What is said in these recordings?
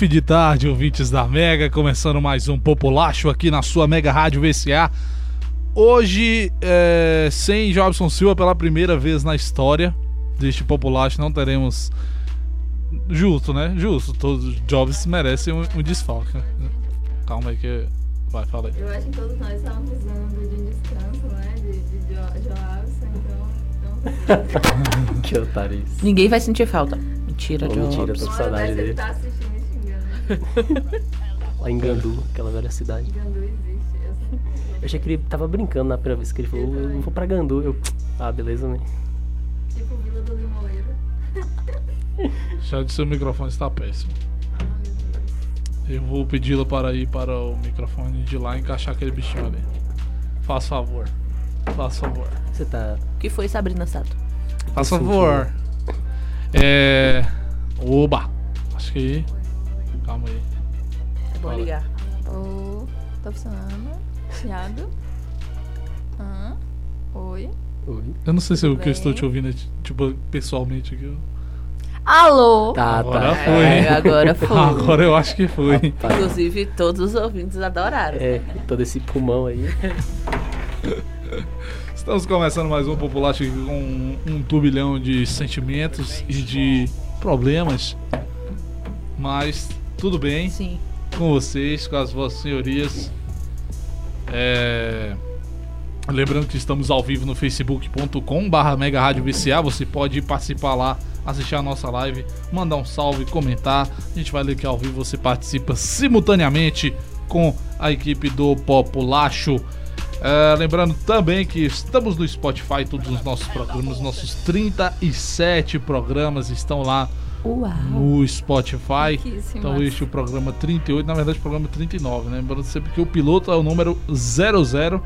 Fim de tarde, ouvintes da Mega, começando mais um Populacho aqui na sua Mega Rádio VCA. Hoje, é, sem Jobson Silva pela primeira vez na história deste Populacho, não teremos. Justo, né? Justo, todos os jobs merecem um, um desfalque. né? Calma aí que. Vai, fala aí. Eu acho que todos nós estávamos usando de um descanso, né? De, de Jo- Joelson, então. então Que otário isso. Ninguém vai sentir falta. Mentira, Pô, Jobs. mentira, tô com saudade dele. tá. Lá em Gandu, aquela velha cidade. Gandu existe. Eu achei que ele tava brincando na primeira vez que ele falou, eu não vou pra Gandu. Eu, ah, beleza, né? Tipo Vila do Limoeiro. Já de seu microfone está péssimo. Ah, meu Deus. Eu vou pedi-la para ir para o microfone de lá e encaixar aquele bichinho ali. Faça favor. Faça favor. Você tá. O que foi Sabrina Sato? Faça sentindo. favor. É. Oba! Acho que. Calma aí. É bom Fala. ligar. Ô, tá funcionando? Chiado? Hã? Oi? Oi. Eu não sei se o que eu estou te ouvindo é tipo pessoalmente aqui. Alô? Tá, Agora tá. foi. É, agora foi. Agora eu acho que foi. Rapaz, Inclusive, todos os ouvintes adoraram. é, todo esse pulmão aí. Estamos começando mais um Popular aqui com um, um turbilhão de sentimentos e de problemas. Mas tudo bem. Sim. com vocês, com as vossas senhorias. É, Lembrando que estamos ao vivo no facebook.com barra Mega Rádio VCA. Você pode participar lá, assistir a nossa live, mandar um salve, comentar. A gente vai ler aqui ao vivo, você participa simultaneamente com a equipe do Populacho. É, lembrando também que estamos no Spotify, todos os nossos programas, nossos 37 programas estão lá Uau. no Spotify. Então este é o programa 38, na verdade o programa 39, né? Lembrando sempre que o piloto é o número 00.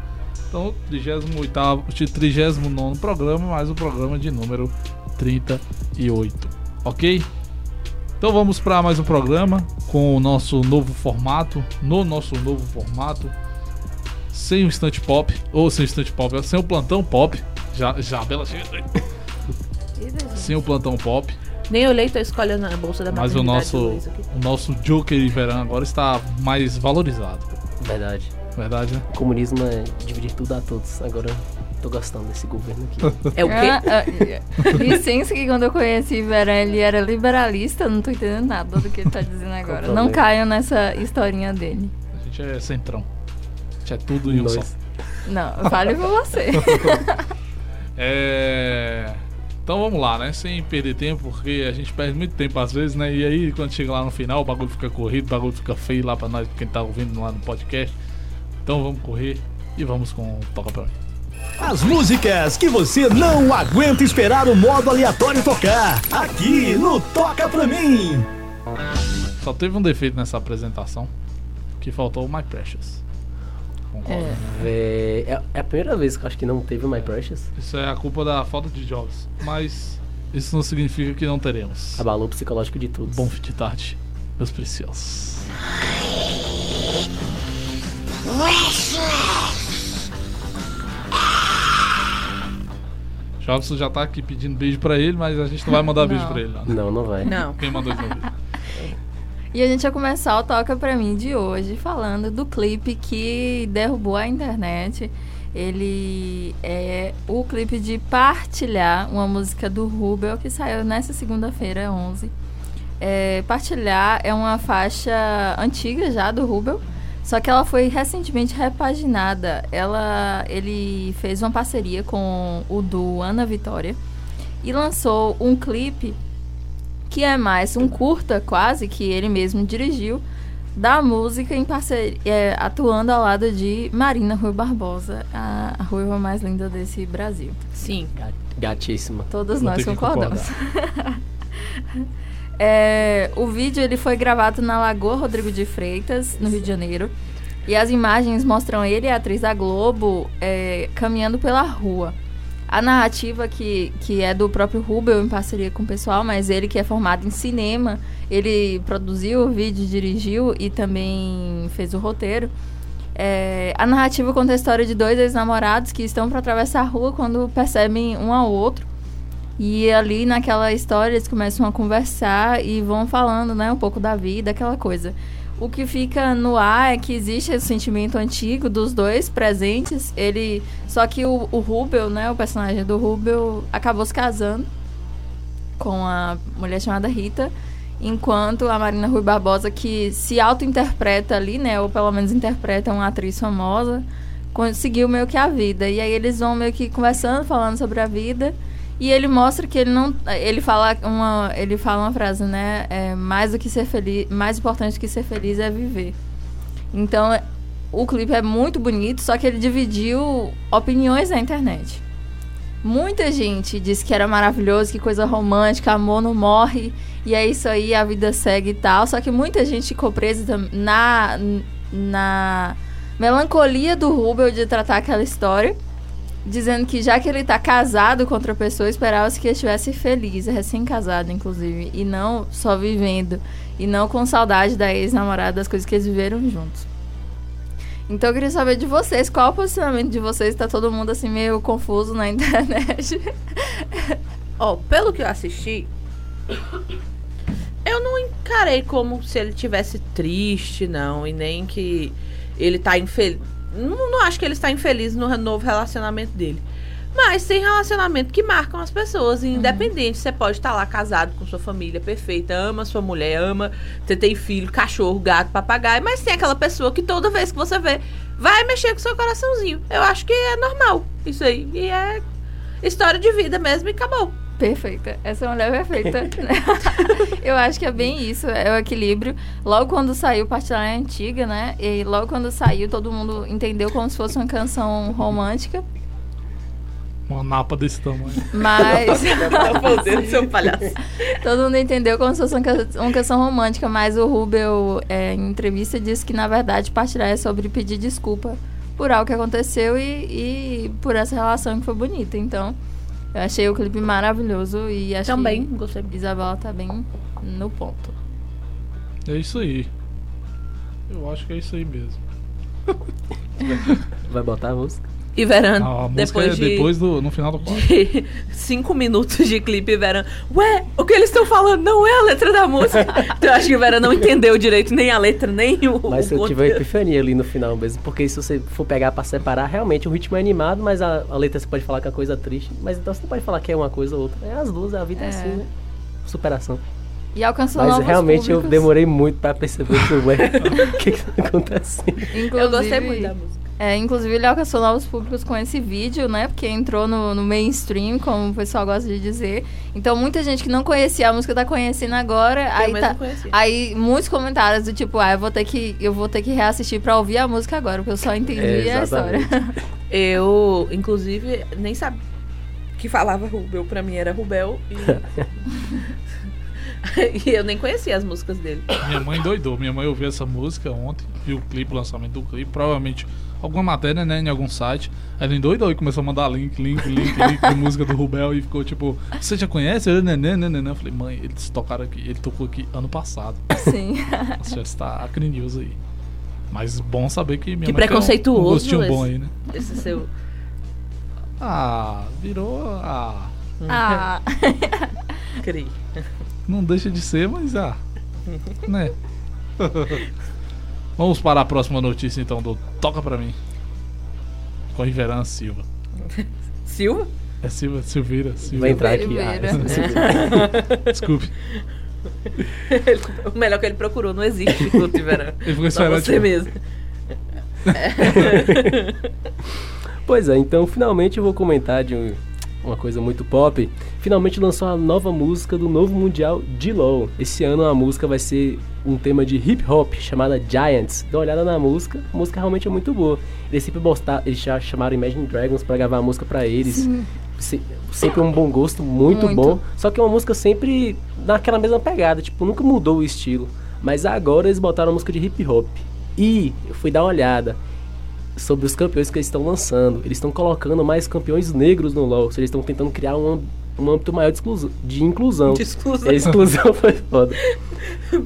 Então, 38 39 programa, mais o programa de número 38. OK? Então vamos para mais um programa com o nosso novo formato, no nosso novo formato, sem o instante pop, ou sem o instante pop, sem o plantão pop. Já, já, Bela chega. Sem o plantão pop. Nem olhei, tô escolhendo na bolsa da Mas o nosso, o nosso Joker de verão agora está mais valorizado. Verdade. Verdade, né? O comunismo é dividir tudo a todos. Agora tô gostando desse governo aqui. É o quê? Ah, ah, licença que quando eu conheci Verão ele era liberalista, eu não tô entendendo nada do que ele tá dizendo agora. Não caiam nessa historinha dele. A gente é centrão. A gente é tudo em um só. Não, fale por você. É... Então vamos lá, né? Sem perder tempo, porque a gente perde muito tempo às vezes, né? E aí quando chega lá no final, o bagulho fica corrido, o bagulho fica feio lá pra nós, quem tá ouvindo lá no podcast. Então vamos correr e vamos com o Toca Pra mim. As músicas que você não aguenta esperar o modo aleatório tocar. Aqui no Toca Pra Mim. Só teve um defeito nessa apresentação, que faltou o My Precious. Concordo. Vé- É, é a primeira vez que eu acho que não teve My Precious. Isso é a culpa da falta de jobs. Mas isso não significa que não teremos. Abalou o psicológico de todos. Bom fim de tarde, meus preciosos. Jobson já tá aqui pedindo beijo pra ele, mas a gente não vai mandar beijo Não. pra ele. Não. Não, não vai. Não. Quem mandou novo? E a gente vai começar o Toca Pra Mim de hoje falando do clipe que derrubou a internet. Ele é o clipe de Partilhar, uma música do Rubel que saiu nessa segunda-feira, 11. É, Partilhar é uma faixa antiga já do Rubel, só que ela foi recentemente repaginada. Ela, ele fez uma parceria com o do Ana Vitória e lançou um clipe que é mais um curta quase que ele mesmo dirigiu da música em parceria é, atuando ao lado de Marina Rui Barbosa, a, a ruiva mais linda desse Brasil. Sim. Ga- Gatíssima. Todos Vou nós concordamos. É, o vídeo ele foi gravado na Lagoa Rodrigo de Freitas, no Rio de Janeiro. E as imagens mostram ele e a atriz da Globo é, caminhando pela rua. A narrativa que, que é do próprio Rubel em parceria com o pessoal, mas ele que é formado em cinema, ele produziu o vídeo, dirigiu e também fez o roteiro. É, a narrativa conta a história de dois ex-namorados que estão para atravessar a rua quando percebem um ao outro. E ali naquela história eles começam a conversar e vão falando, né, um pouco da vida, aquela coisa. O que fica no ar é que existe esse sentimento antigo dos dois presentes. Ele, só que o, o Rubel, né, o personagem do Rubel, acabou se casando com a mulher chamada Rita, enquanto a Marina Rui Barbosa, que se auto-interpreta ali, né, ou pelo menos interpreta uma atriz famosa, conseguiu meio que a vida. E aí eles vão meio que conversando, falando sobre a vida. E ele mostra que ele não. Ele fala uma, ele fala uma frase, né? É, mais do que ser feliz. Mais importante do que ser feliz é viver. Então, o clipe é muito bonito, só que ele dividiu opiniões na internet. Muita gente disse que era maravilhoso, que coisa romântica, amor não morre, e é isso aí, a vida segue e tal. Só que muita gente ficou presa na, na melancolia do Rubel de tratar aquela história, dizendo que já que ele tá casado com outra pessoa, esperava-se que estivesse feliz, recém-casado, inclusive, e não só vivendo, e não com saudade da ex-namorada, das coisas que eles viveram juntos. Então eu queria saber de vocês, qual o posicionamento de vocês? Tá todo mundo assim meio confuso na internet. Ó, pelo que eu assisti, eu não encarei como se ele tivesse triste, não, e nem que ele tá infeliz. Não, não acho que ele está infeliz no novo relacionamento dele. Mas tem relacionamento que marcam as pessoas, independente. Você pode estar lá casado com sua família perfeita, ama sua mulher, ama, você tem filho, cachorro, gato, papagaio, mas tem aquela pessoa que toda vez que você vê, vai mexer com seu coraçãozinho. Eu acho que é normal isso aí. E é história de vida mesmo e acabou. Perfeita. Essa mulher é perfeita. eu acho que é bem isso, é o equilíbrio. Logo quando saiu Partilhar é Antiga, né? E logo quando saiu, todo mundo entendeu como se fosse uma canção romântica. Uma napa desse tamanho. Mas Tá fazendo seu palhaço. todo mundo entendeu como se fosse uma canção romântica. Mas o Rubel, é, em entrevista, disse que na verdade Partilhar é sobre pedir desculpa por algo que aconteceu e, e por essa relação que foi bonita. Então, eu achei o clipe maravilhoso e acho Também que gostei. Isabela tá bem no ponto. É isso aí. Eu acho que é isso aí mesmo. Vai botar a música? E Verano, Ah, a música depois é de, depois do. no final do quadro. de cinco minutos de clipe, Verano, ué, o que eles estão falando não é a letra da música. então, eu acho que o Verano não entendeu direito nem a letra, nem o. Mas o eu tive uma epifania ali no final mesmo. Porque se você for pegar pra separar, realmente o ritmo é animado, mas a, a letra você pode falar que é uma coisa triste. Mas então você não pode falar que é uma coisa ou outra. É as duas, a vida é, É. assim, né? Superação. E alcançou Mas novos realmente eu públicos. demorei muito pra perceber o que que tá acontecendo. Inclusive, Eu gostei muito da música. É, inclusive, ele alcançou novos públicos com esse vídeo, né? Porque entrou no, no mainstream, como o pessoal gosta de dizer. Então, muita gente que não conhecia a música tá conhecendo agora. aí, mesmo tá, conhecia. aí, muitos comentários do tipo, ah, eu vou ter que, eu vou ter que reassistir pra ouvir a música agora, porque eu só entendi É, a história. Eu, inclusive, nem sabia que falava Rubel, pra mim era Rubel. E, e eu nem conhecia as músicas dele. Minha mãe doidou. Minha mãe ouviu essa música ontem, viu o clipe, o lançamento do clipe, provavelmente alguma matéria, né, em algum site. Aí ela endoidou e começou a mandar link, link, link, link de música do Rubel e ficou tipo, você já conhece? Eu, né, né, né, né, né. Eu falei, mãe, eles tocaram aqui, ele tocou aqui ano passado. Sim. Você já está acre news aí. Mas bom saber que minha Que mãe tem um- preconceituoso um gostinho bom esse. aí, né? Esse seu. Ah, virou. Ah, ah, Cri. não deixa de ser, mas ah. Né? Vamos para a próxima notícia então do Toca Pra Mim. Com a Riverana Silva. Silva? É Silva, Silveira, Silva. Vai entrar aqui. Desculpe. O melhor que ele procurou, não existe Guto Verano. Ele ficou Só esperando. você tipo, mesmo. Pois é, então finalmente eu vou comentar de um- uma coisa muito pop. Finalmente lançou a nova música do novo mundial de LoL. Esse ano a música vai ser um tema de hip hop chamada Giants. Dá uma olhada na música, a música realmente é muito boa. Eles sempre bosta- eles já chamaram Imagine Dragons pra gravar a música pra eles. Se- sempre um bom gosto, muito, Muito. bom. Só que é uma música sempre naquela mesma pegada, tipo, nunca mudou o estilo. Mas agora eles botaram a música de hip hop. E eu fui dar uma olhada sobre os campeões que eles estão lançando. Eles estão colocando mais campeões negros no LoL. Ou seja, eles estão tentando criar uma um âmbito maior de, exclusão, de inclusão. De exclusão. É, exclusão foi foda.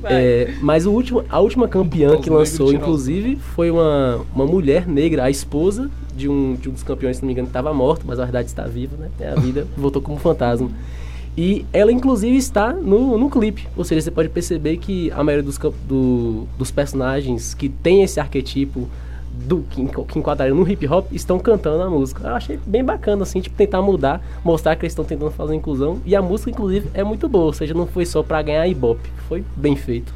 É, mas o último, a última campeã que lançou, inclusive, foi uma, uma mulher negra, a esposa de um, de um dos campeões, se não me engano, que estava morto, mas na verdade está viva, né? É a vida, voltou como fantasma. E ela, inclusive, está no, no clipe. Ou seja, você pode perceber que a maioria dos, do- dos personagens que tem esse arquetipo do que, que enquadraram no hip hop estão cantando a música. Eu achei bem bacana, assim, tipo, tentar mudar, mostrar que eles estão tentando fazer inclusão. E a música, inclusive, é muito boa. Ou seja, não foi só pra ganhar ibope. Foi bem feito.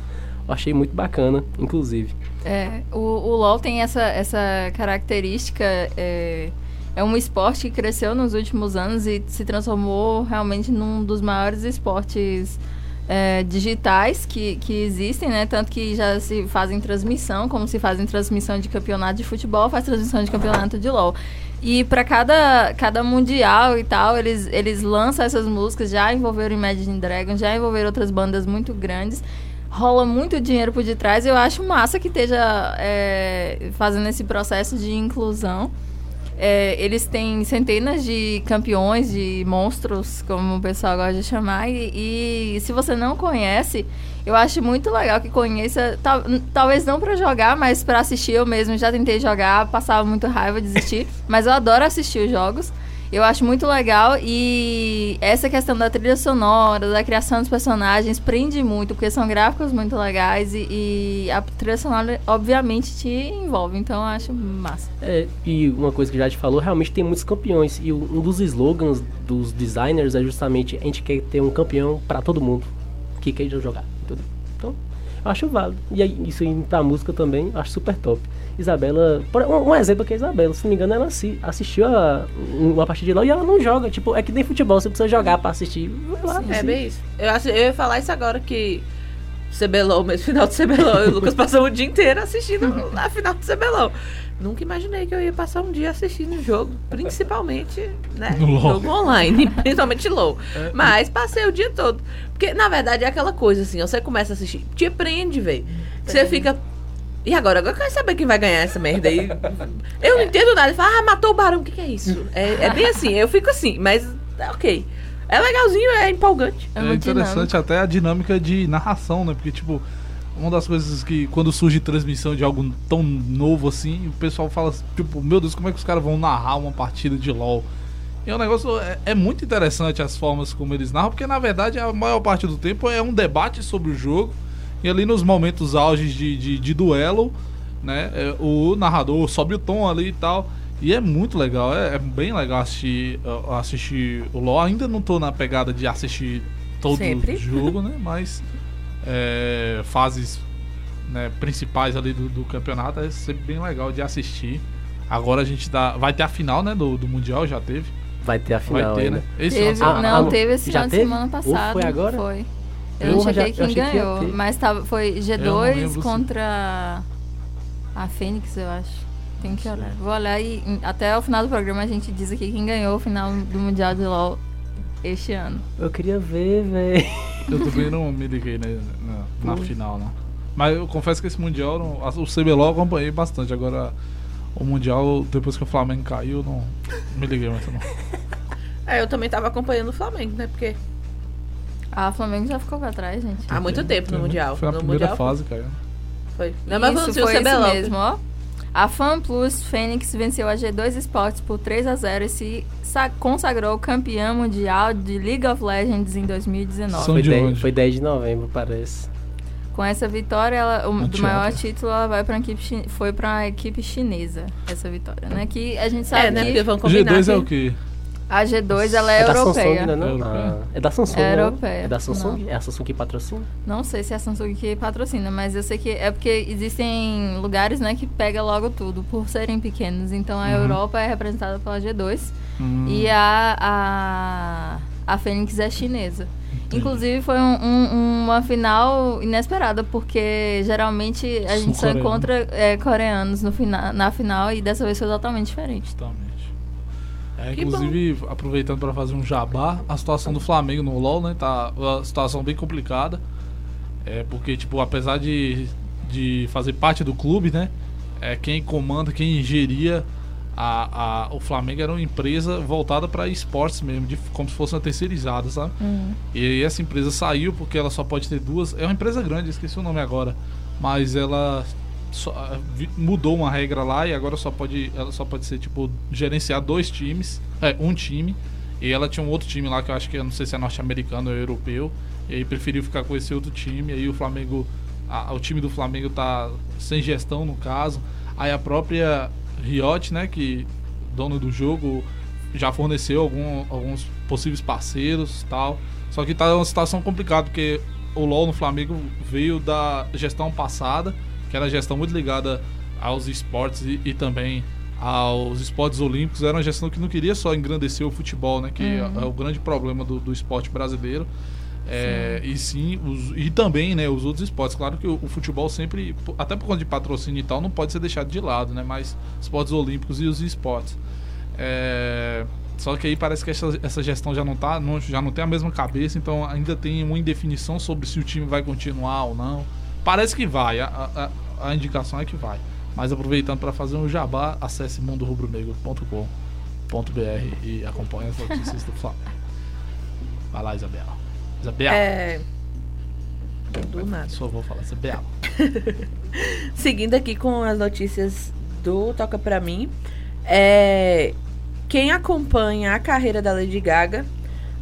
Eu achei muito bacana, inclusive. É, o, o LoL tem essa, essa característica. É, é um esporte que cresceu nos últimos anos e se transformou realmente num dos maiores esportes é, digitais que, que existem, né? Tanto que já se fazem transmissão, como se fazem transmissão de campeonato de futebol, faz transmissão de campeonato de LoL. E para cada, cada mundial e tal, eles, eles lançam essas músicas, já envolveram Imagine Dragons, já envolveram outras bandas muito grandes rola muito dinheiro por detrás. Eu acho massa que esteja é, fazendo esse processo de inclusão. É, eles têm centenas de campeões, de monstros, como o pessoal gosta de chamar. E, e se você não conhece, eu acho muito legal que conheça. tal- talvez não pra jogar, mas pra assistir. Eu mesmo já tentei jogar, passava muito raiva, desistir. mas eu adoro assistir os jogos. Eu acho muito legal e essa questão da trilha sonora, da criação dos personagens, prende muito, porque são gráficos muito legais e, e a trilha sonora, obviamente, te envolve. Então eu acho massa. É, e uma coisa que já te falou, realmente tem muitos campeões. E um dos slogans dos designers é justamente a gente quer ter um campeão pra todo mundo que queira jogar. Então, acho válido. E aí, isso indo pra música também, acho super top. Isabela, por- um, exemplo aqui é a Isabela, se não me engano, ela assi- assistiu a, uma partida de LOL e ela não joga. Tipo, é que nem futebol, você precisa jogar pra assistir. Lá, É assim. bem isso. Eu, acho- eu ia falar isso agora que CBLOL, mesmo final de CBLOL, e o Lucas passou o dia inteiro assistindo a final de CBLOL. Nunca imaginei que eu ia passar um dia assistindo o jogo, principalmente, né, jogo online, principalmente LoL. Mas passei o dia todo. Porque, na verdade, é aquela coisa assim, você começa a assistir, te prende, velho. Você fica... E agora? Agora eu quero saber quem vai ganhar essa merda aí. Eu não entendo nada. Ele fala, ah, matou o barão, o que, que é isso? É, é bem assim, eu fico assim, mas é ok. É legalzinho, é empolgante. É, É, interessante até a dinâmica de narração, né? Porque, tipo, uma das coisas que quando surge transmissão de algo tão novo assim, o pessoal fala, tipo, meu Deus, como é que os caras vão narrar uma partida de LoL? E o negócio é, é muito interessante as formas como eles narram, porque na verdade a maior parte do tempo é um debate sobre o jogo. E ali nos momentos auges de, de, de duelo, né? é, o narrador sobe o tom ali e tal. E é muito legal, é, é bem legal assistir, uh, assistir o LoL. Ainda não tô na pegada de assistir todo Sempre. o jogo, né? Mas é, fases né, principais ali do, do campeonato é sempre bem legal de assistir. Agora a gente dá. Vai ter a final, né? Do, do Mundial, já teve. Vai ter a final vai ter, ainda. né? Esse Teve. Ah, não, ah, teve esse já final de teve? semana Ou passado. foi agora? Foi. Eu não já- quem que ganhou, ter. mas tava, foi Eu não G2 lembro se- contra a Fênix, eu acho. Tem que olhar. Vou olhar e até o final do programa a gente diz aqui quem ganhou o final do Mundial de LoL este ano. Eu queria ver, velho. Eu também não me liguei né, na, na final, né? Mas eu confesso que esse Mundial, não- o CBLOL eu acompanhei bastante. Agora, o Mundial, depois que o Flamengo caiu, não me liguei muito, não. É, eu também tava acompanhando o Flamengo, né? Porque A Flamengo já ficou pra trás, gente. há muito tempo no Mundial. Foi a no primeira Mundial fase, cara. foi. Não, mas isso ver o foi isso CBLOL. mesmo, ó. A FanPlus Fênix venceu a G2 Sports por 3 a 0 e se sa- consagrou campeã mundial de League of Legends em 2019. São Foi de 10, onde? foi 10 de novembro, parece. Com essa vitória, ela, o, do maior título, ela vai pra equipe, foi pra equipe chinesa, essa vitória, né? Que a gente sabe É, né? que Porque vamos combinar G2 é o quê? A G2 ela é, da europeia. Samsung, né? Não? É europeia. Ah, é da Samsung. É não? europeia. É da Samsung? Não. É a Samsung que patrocina? Não sei se é a Samsung que patrocina, mas eu sei que é porque existem lugares, né, que pega logo tudo, por serem pequenos. Então a Uhum. Europa é representada pela G2 Hum, e a, a, a Fênix é chinesa. Inclusive foi um- um- uma final inesperada, porque geralmente a gente só encontra é, coreanos no fina, na final e dessa vez foi totalmente diferente. Justamente. É, inclusive, aproveitando para fazer um jabá, a situação do Flamengo no LoL, né, tá uma situação bem complicada. É porque, tipo, apesar de, de fazer parte do clube, né, é quem comanda, quem geria a, a, o Flamengo era uma empresa voltada para esportes mesmo, de, como se fosse uma terceirizada, sabe? Uhum. E essa empresa saiu porque ela só pode ter duas. É uma empresa grande, esqueci o nome agora. Mas ela só- vi- mudou uma regra lá e agora só pode. Ela só pode ser, tipo, gerenciar dois times. É, um time. E ela tinha um outro time lá que eu acho que eu não sei se é norte-americano ou europeu. E aí preferiu ficar com esse outro time. Aí o Flamengo. a- o time do Flamengo tá sem gestão no caso. Aí a própria Riot, né, que dono do jogo, já forneceu algum- alguns possíveis parceiros tal. Só que tá uma situação complicada, porque o LoL no Flamengo veio da gestão passada, que era a gestão muito ligada aos esportes e, e também aos esportes olímpicos. Era uma gestão que não queria só engrandecer o futebol, né? Que é, é o grande problema do, do esporte brasileiro. É, e sim, os- e também, né, os outros esportes. Claro que o, o futebol sempre, até por conta de patrocínio e tal, não pode ser deixado de lado, né? Mas esportes olímpicos e os esportes. É, só que aí parece que essa, essa gestão já não tá, não, já não tem a mesma cabeça, então ainda tem uma indefinição sobre se o time vai continuar ou não. Parece que vai, a, a, a indicação é que vai. Mas aproveitando para fazer um jabá, acesse mundorubronegro.com.br e acompanhe as notícias do Flamengo. Vai lá, Isabela. Isabela, É. Do nada. só vou falar, Isabela. Seguindo aqui com as notícias do Toca Pra Mim. É, quem acompanha a carreira da Lady Gaga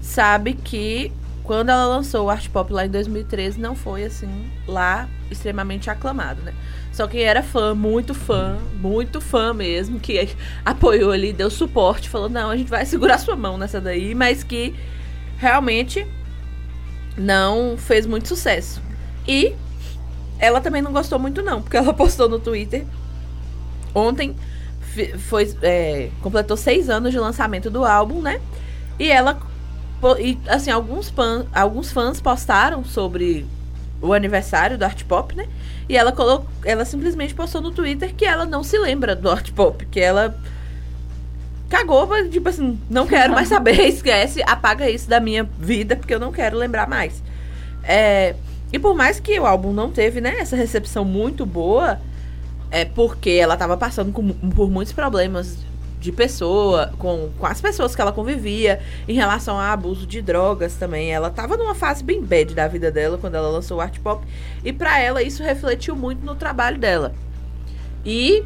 sabe que quando ela lançou o Art Pop lá em 2013 não foi assim lá extremamente aclamado, né? Só quem era fã, muito fã, muito fã mesmo, que apoiou ali, deu suporte, falou: não, a gente vai segurar sua mão nessa daí, mas que realmente não fez muito sucesso. E ela também não gostou muito, não, porque ela postou no Twitter ontem. Foi, é, completou seis anos de lançamento do álbum, né? E ela. E, assim, alguns, pan, alguns fãs postaram sobre o aniversário do Art Pop, né? E ela colocou. Ela simplesmente postou no Twitter que ela não se lembra do Art Pop, que ela cagou, mas, tipo assim, não quero mais saber, esquece, apaga isso da minha vida, porque eu não quero lembrar mais. É, e por mais que o álbum não teve, né, essa recepção muito boa, é porque ela tava passando com- por muitos problemas de pessoa, com, com as pessoas que ela convivia, em relação a abuso de drogas também. Ela tava numa fase bem bad da vida dela quando ela lançou o Art Pop, e pra ela isso refletiu muito no trabalho dela. E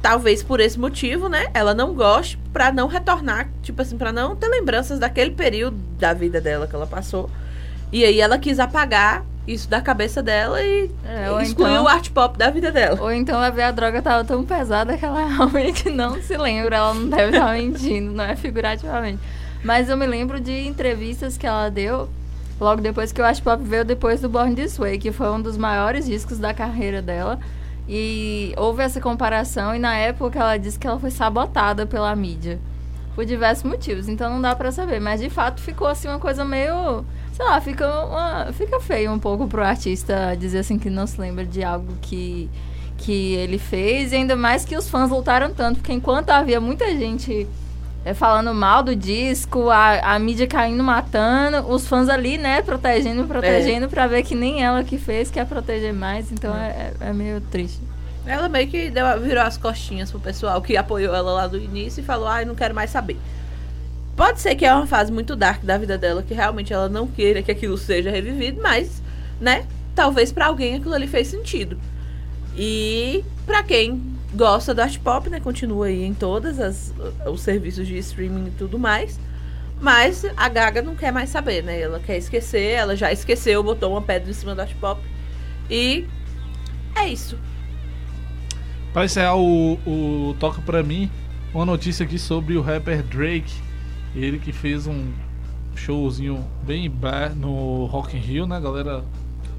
talvez por esse motivo, né, ela não goste pra não retornar, tipo assim, pra não ter lembranças daquele período da vida dela que ela passou. E aí ela quis apagar isso da cabeça dela e É, excluiu então- o art pop da vida dela. Ou então vai ver a droga tava tão pesada que ela realmente não se lembra. Ela não deve estar mentindo, não é figurativamente. Mas eu me lembro de entrevistas que ela deu logo depois que o Ash Pop veio depois do Born This Way, que foi um dos maiores discos da carreira dela. E houve essa comparação e na época ela disse que ela foi sabotada pela mídia. Por diversos motivos, então não dá pra saber. Mas de fato ficou assim uma coisa meio. Sei lá, fica, uma, fica feio um pouco pro artista dizer assim que não se lembra de algo que, que ele fez. E ainda mais que os fãs lutaram tanto, porque enquanto havia muita gente é, falando mal do disco, a, a mídia caindo, matando, os fãs ali, né, protegendo, protegendo, pra ver que nem ela que fez quer proteger mais. Então é, é- é meio triste. Ela meio que deu, virou as costinhas pro pessoal que apoiou ela lá do início e falou: ai, não quero mais saber. Pode ser que é uma fase muito dark da vida dela, que realmente ela não queira que aquilo seja revivido, mas, né, talvez pra alguém aquilo ali fez sentido. E pra quem gosta do art pop, né, continua aí em todas as os serviços de streaming e tudo mais. Mas a Gaga não quer mais saber, né? Ela quer esquecer, ela já esqueceu, botou uma pedra em cima do art pop. E é isso. Pra encerrar o, o Toca Pra Mim, uma notícia aqui sobre o rapper Drake. Ele que fez um showzinho bem no Rock in Rio, né? A galera,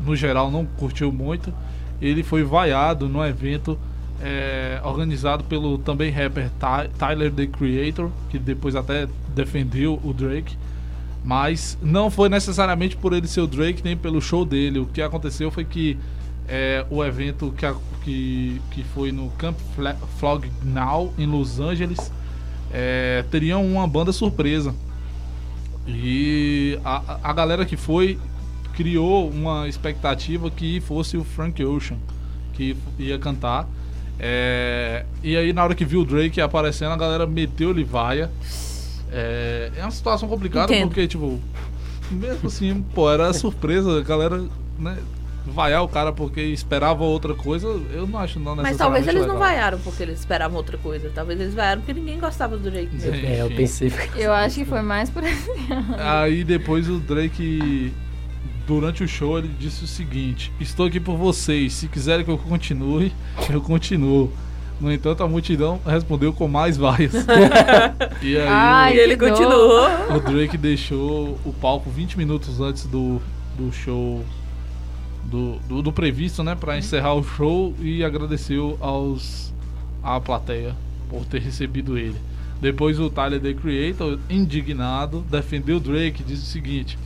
no geral, não curtiu muito. Ele foi vaiado no evento é, organizado pelo também rapper Ty- Tyler, The Creator, que depois até defendeu o Drake. Mas não foi necessariamente por ele ser o Drake, nem pelo show dele. O que aconteceu foi que é, o evento que, que, que foi no Camp Flog Now, em Los Angeles, é, teria uma banda surpresa. E a, a- a galera que foi criou uma expectativa que fosse o Frank Ocean que ia cantar. É, e aí, na hora que viu o Drake aparecendo, a galera meteu-lhe vaia. É, é uma situação complicada Entendo. porque, tipo, mesmo assim, pô, era surpresa, a galera, né? Vaiar o cara porque esperava outra coisa, eu não acho não Mas talvez eles não legal. vaiaram porque eles esperavam outra coisa. Talvez eles vaiaram porque ninguém gostava do Drake. mesmo. É, eu pensei. Eu acho que foi mais por Aí depois o Drake, durante o show, ele disse o seguinte: Estou aqui por vocês. Se quiserem que eu continue, eu continuo. No entanto, a multidão respondeu com mais vaias. e aí Ai, E ele continuou. o, o Drake deixou o palco 20 minutos antes do, do show. Do, do, do previsto, né? Pra encerrar o show e agradeceu aos à plateia por ter recebido ele. Depois o Tyler The Creator, indignado, defendeu o Drake e disse o seguinte: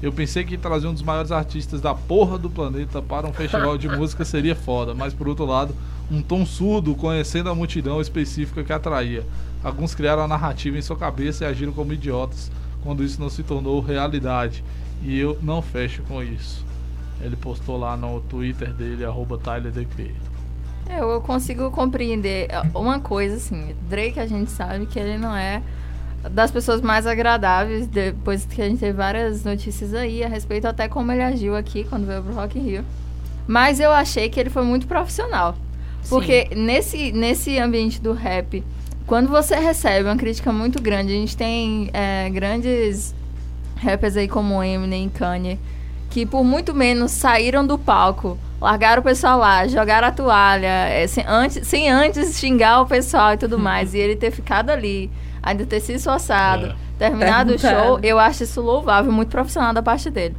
Eu pensei que trazer um dos maiores artistas da porra do planeta para um festival de música seria foda, mas por outro lado, um tom surdo conhecendo a multidão específica que atraía. Alguns criaram a narrativa em sua cabeça e agiram como idiotas quando isso não se tornou realidade. E eu não fecho com isso. Ele postou lá no Twitter dele, arroba Tyler The Creator. É, Eu consigo compreender uma coisa, assim, Drake a gente sabe que ele não é das pessoas mais agradáveis, depois que a gente teve várias notícias aí a respeito até como ele agiu aqui quando veio pro Rock in Rio. Mas eu achei que ele foi muito profissional. Porque nesse, nesse ambiente do rap, quando você recebe uma crítica muito grande, a gente tem é, grandes rappers aí como Eminem e Kanye, que por muito menos saíram do palco, largaram o pessoal lá, jogaram a toalha, é, sem, antes, sem antes xingar o pessoal e tudo mais. e ele ter ficado ali, ainda ter se esforçado, É. terminado o show, eu acho isso louvável, muito profissional da parte dele.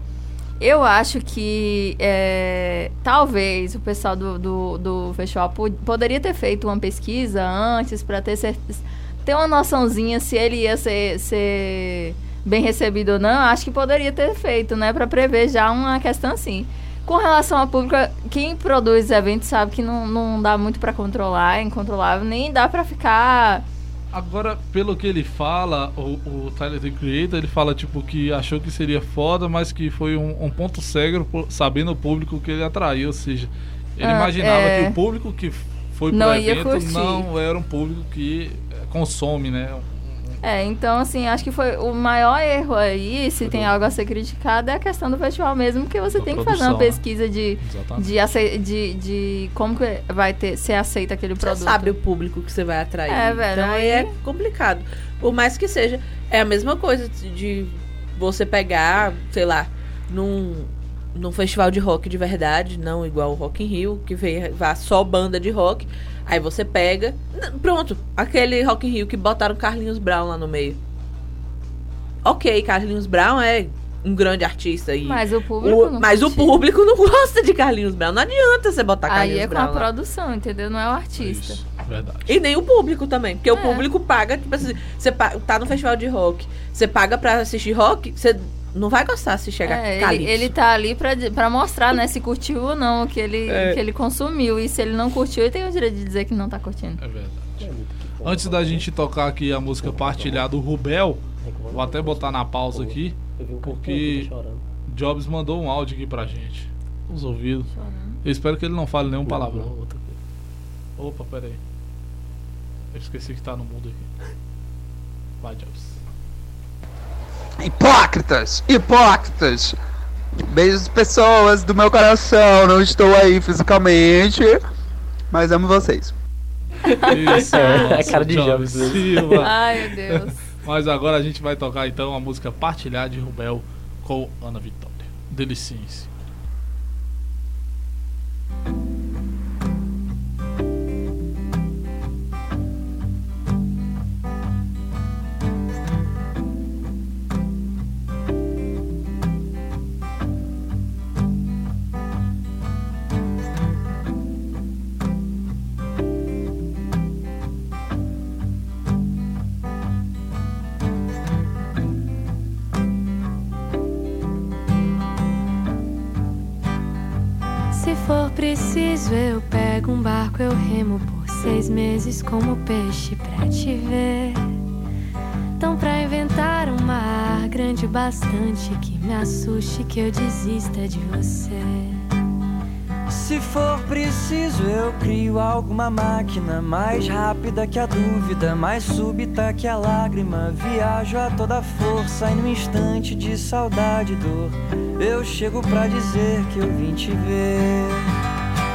Eu acho que é, talvez o pessoal do, do, do festival po- poderia ter feito uma pesquisa antes para ter certeza, ter uma noçãozinha se ele ia ser, ser bem recebido ou não. Acho que poderia ter feito, né, para prever já uma questão assim. Com relação ao público, quem produz eventos sabe que não, não dá muito para controlar, é incontrolável, nem dá para ficar Agora, pelo que ele fala, o, o Tyler The Creator, ele fala tipo que achou que seria foda, mas que foi um, um ponto cego sabendo o público que ele atraiu. Ou seja, ele Ah, imaginava é. que o público que foi pro Não evento não era um público que eh, consome, né? É, então assim, acho que foi o maior erro aí, se tem algo a ser criticado, é a questão do festival mesmo, porque você Da tem que fazer uma produção, né? pesquisa de, de, ace- de, de como que vai ter, ser aceito aquele Você produto. sabe o público que você vai atrair. É, velho, Então aí aí- é complicado. Por mais que seja. É a mesma coisa de você pegar, sei lá, num, num festival de rock de verdade, não igual o Rock in Rio, que vem, vá só banda de rock. Aí você pega. Pronto, aquele Rock in Rio que botaram Carlinhos Brown lá no meio. Ok, Carlinhos Brown é um grande artista aí. Mas o público O- não mas o público não gosta de Carlinhos Brown. Não adianta você botar Carlinhos Aí é com Brown a lá. produção, entendeu? Não é o artista. Isso, verdade. E nem o público também. Porque o É. público paga, tipo assim, você tá no festival de rock, você paga pra assistir rock, você não vai gostar se chegar É, ele, Calypso. ele tá ali pra mostrar, né, se curtiu ou não o que ele, É. que ele consumiu. E se ele não curtiu, ele tem o direito de dizer que não tá curtindo. É verdade. Antes da gente tocar aqui a música Partilhar do Rubel, vou até botar na pausa aqui. porque- Jobs mandou um áudio aqui pra gente. Os ouvidos. Eu espero que ele não fale nenhum palavrão. Opa, pera aí. Eu esqueci que tá no mundo aqui. Vai, Jobs. Hipócritas! Hipócritas! Beijos pessoas do meu coração, não estou aí fisicamente, mas amo vocês. Isso, É, a cara de Jobs. Silva. Ai, meu Deus. Mas agora a gente vai tocar então a música Partilhar de Rubel com Ana Vitória. Delicinha. Se preciso, eu pego um barco, eu remo por seis meses como peixe pra te ver. Então, pra inventar um mar grande bastante que me assuste, que eu desista de você. Se for preciso, eu crio alguma máquina mais rápida que a dúvida, mais súbita que a lágrima. Viajo a toda força e num instante de saudade e dor, eu chego pra dizer que eu vim te ver.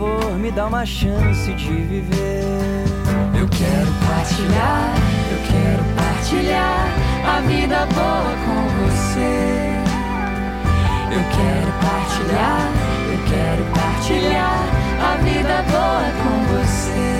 Favor, me dá uma chance de viver. Eu quero partilhar, eu quero partilhar a vida boa com você. Eu quero partilhar, eu quero partilhar a vida boa com você.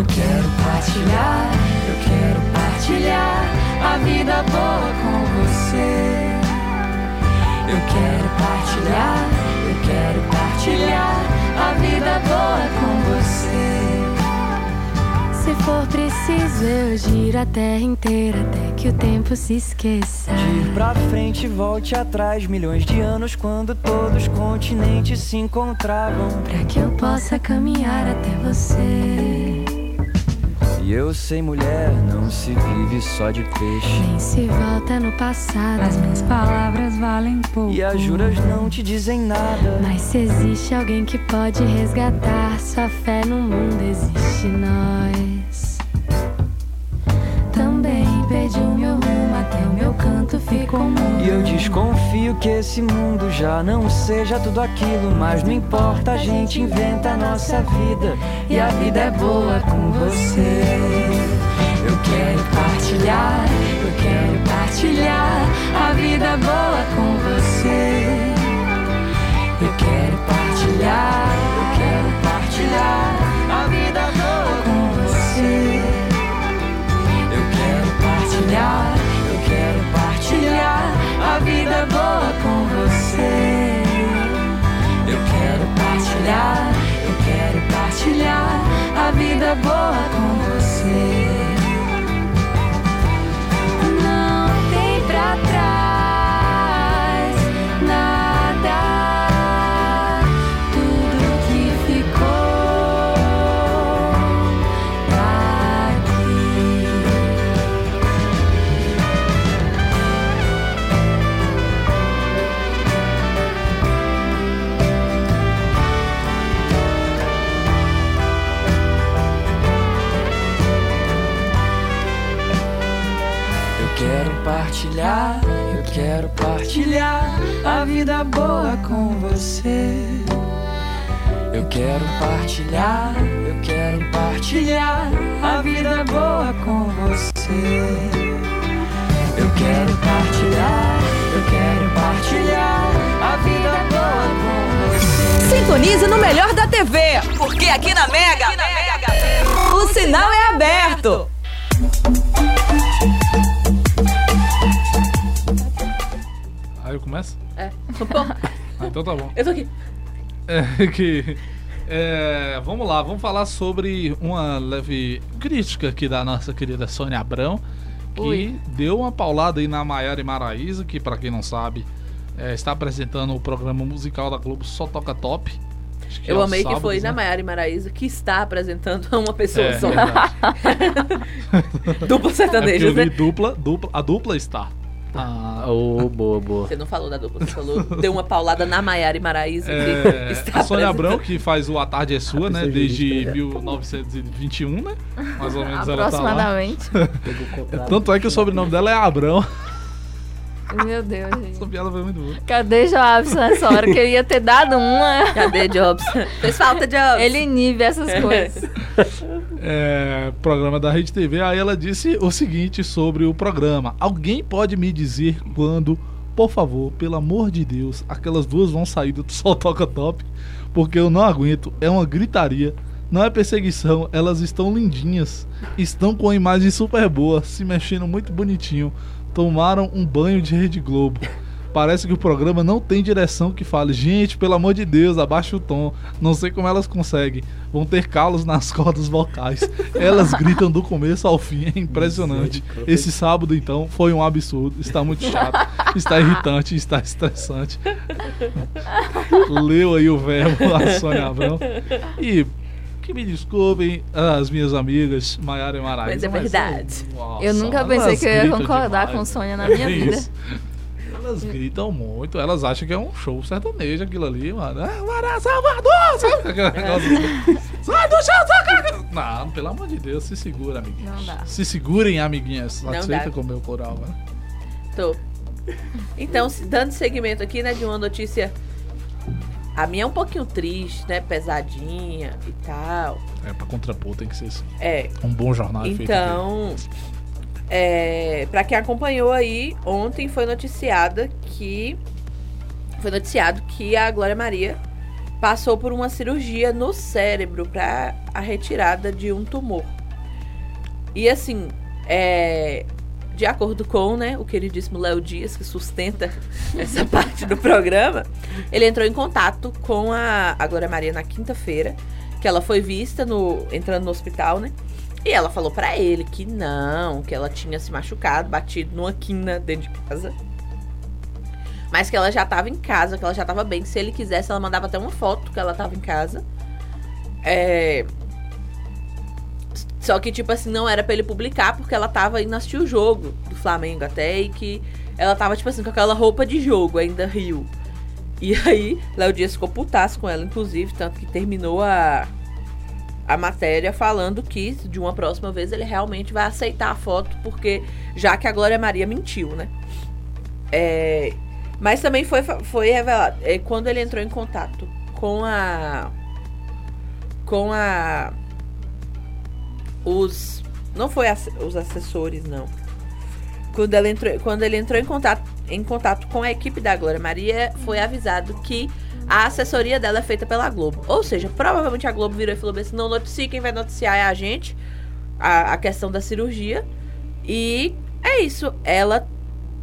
Eu quero partilhar, eu quero partilhar a vida boa com você. Eu quero partilhar, eu quero partilhar a vida boa com você. Se for preciso, eu giro a terra inteira até que o tempo se esqueça. Ir pra frente, volte atrás, milhões de anos quando todos os continentes se encontravam. Pra que eu possa caminhar até você. E eu sei, mulher, não se vive só de peixe. Nem se volta no passado, as minhas palavras valem pouco. E as juras não te dizem nada. Mas se existe alguém que pode resgatar sua fé no mundo, existe nós. Também perdi o meu rumo, até o meu canto ficou mudo. Eu desconfio que esse mundo já não seja tudo aquilo. Mas não importa, a gente inventa a nossa vida. E a vida é boa com você. Eu quero partilhar, eu quero partilhar a vida boa com você. Eu quero partilhar, eu quero partilhar vida boa com você. Eu quero partilhar, eu quero partilhar a vida boa com você. Eu quero partilhar, eu quero partilhar a vida boa com você. Sintonize no melhor da TV, porque aqui na Mega, o sinal é aberto. Aí eu começo? É. Ah, então tá bom. Eu tô aqui. É, que, é, vamos lá, vamos falar sobre uma leve crítica aqui da nossa querida Sônia Abrão, que deu uma paulada aí na Maiara e Maraíza, que pra quem não sabe, é, está apresentando o programa musical da Globo Só Toca Top. Eu aos amei que sábados, foi na né? Maiara e Maraíza que está apresentando uma pessoa É, só. Dupla É sertaneja, eu li né? dupla, dupla, a dupla está. Ah, Ô, boa, boa. Você não falou da dupla, você falou, deu uma paulada na Maiara e Maraísa. que é, a Sônia. Abrão, que faz o A Tarde é Sua, né? pessoa Desde jurídica, né? 1921, né? Mais ou menos ela tá lá. Aproximadamente. Tanto é que o sobrenome dela é Abrão. Meu Deus, gente. Essa piada foi muito boa. Cadê Joabson nessa hora? Queria ter dado uma. Cadê Jobs? Fez falta, Jobs. Ele inibe essas coisas. é, programa da Rede TV. Aí ela disse o seguinte sobre o programa: Alguém pode me dizer quando, por favor, pelo amor de Deus, aquelas duas vão sair do Sol Toca Top? Porque eu não aguento, é uma gritaria. Não é perseguição, elas estão lindinhas. Estão com a imagem super boa, se mexendo muito bonitinho. Tomaram um banho de Rede Globo. Parece que o programa não tem direção que fale, gente, pelo amor de Deus, abaixa o tom. Não sei como elas conseguem. Vão ter calos nas cordas vocais. Elas gritam do começo ao fim, é impressionante. Esse sábado, então, foi um absurdo. Está muito chato, está irritante, está estressante. Leu aí o verbo a Sônia Abrão. E que me desculpem as minhas amigas Maiara e Maraísa. Mas é verdade. nossa, Eu nunca pensei que eu ia concordar demais. com Sônia na minha É vida. isso. Elas gritam muito, elas acham que é um show sertanejo aquilo ali, mano. Ah, Mara Salvador! Sabe aquele negócio assim? Sai do chão, saca! Não, pelo amor de Deus, se segura, amiguinhos. Não dá. Se segurem, amiguinhas. Não Satisfeita dá. com o meu coral, né? Tô. Então, dando seguimento aqui, né, de uma notícia. A minha é um pouquinho triste, né? Pesadinha e tal. É, pra contrapor tem que ser assim. É. Um bom jornal é feito Então, é, para quem acompanhou aí, ontem foi noticiada que foi noticiado que a Glória Maria passou por uma cirurgia no cérebro para a retirada de um tumor. E assim, é, de acordo com né, o queridíssimo Léo Dias, que sustenta essa parte do programa, ele entrou em contato com a, a Glória Maria na quinta-feira, que ela foi vista no, entrando no hospital, né? E ela falou pra ele que não, que ela tinha se machucado, batido numa quina dentro de casa. Mas que ela já tava em casa, que ela já tava bem. Se ele quisesse, ela mandava até uma foto que ela tava em casa. É. Só que, tipo assim, não era pra ele publicar porque ela tava indo assistir o jogo do Flamengo até e que ela tava, tipo assim, com aquela roupa de jogo, ainda riu. E aí, Léo Dias ficou putaço com ela, inclusive, tanto que terminou a, a matéria falando que de uma próxima vez ele realmente vai aceitar a foto, porque já que a Glória Maria mentiu, né? É, mas também foi, foi revelado, é, quando ele entrou em contato com a. com a. os. não foi os assessores, não. Quando, ela entrou, quando ele entrou em contato, em contato com a equipe da Glória Maria, foi avisado que a assessoria dela é feita pela Globo. Ou seja, provavelmente a Globo virou e falou assim: não noticie, quem vai noticiar é a gente, a, a questão da cirurgia. E é isso. Ela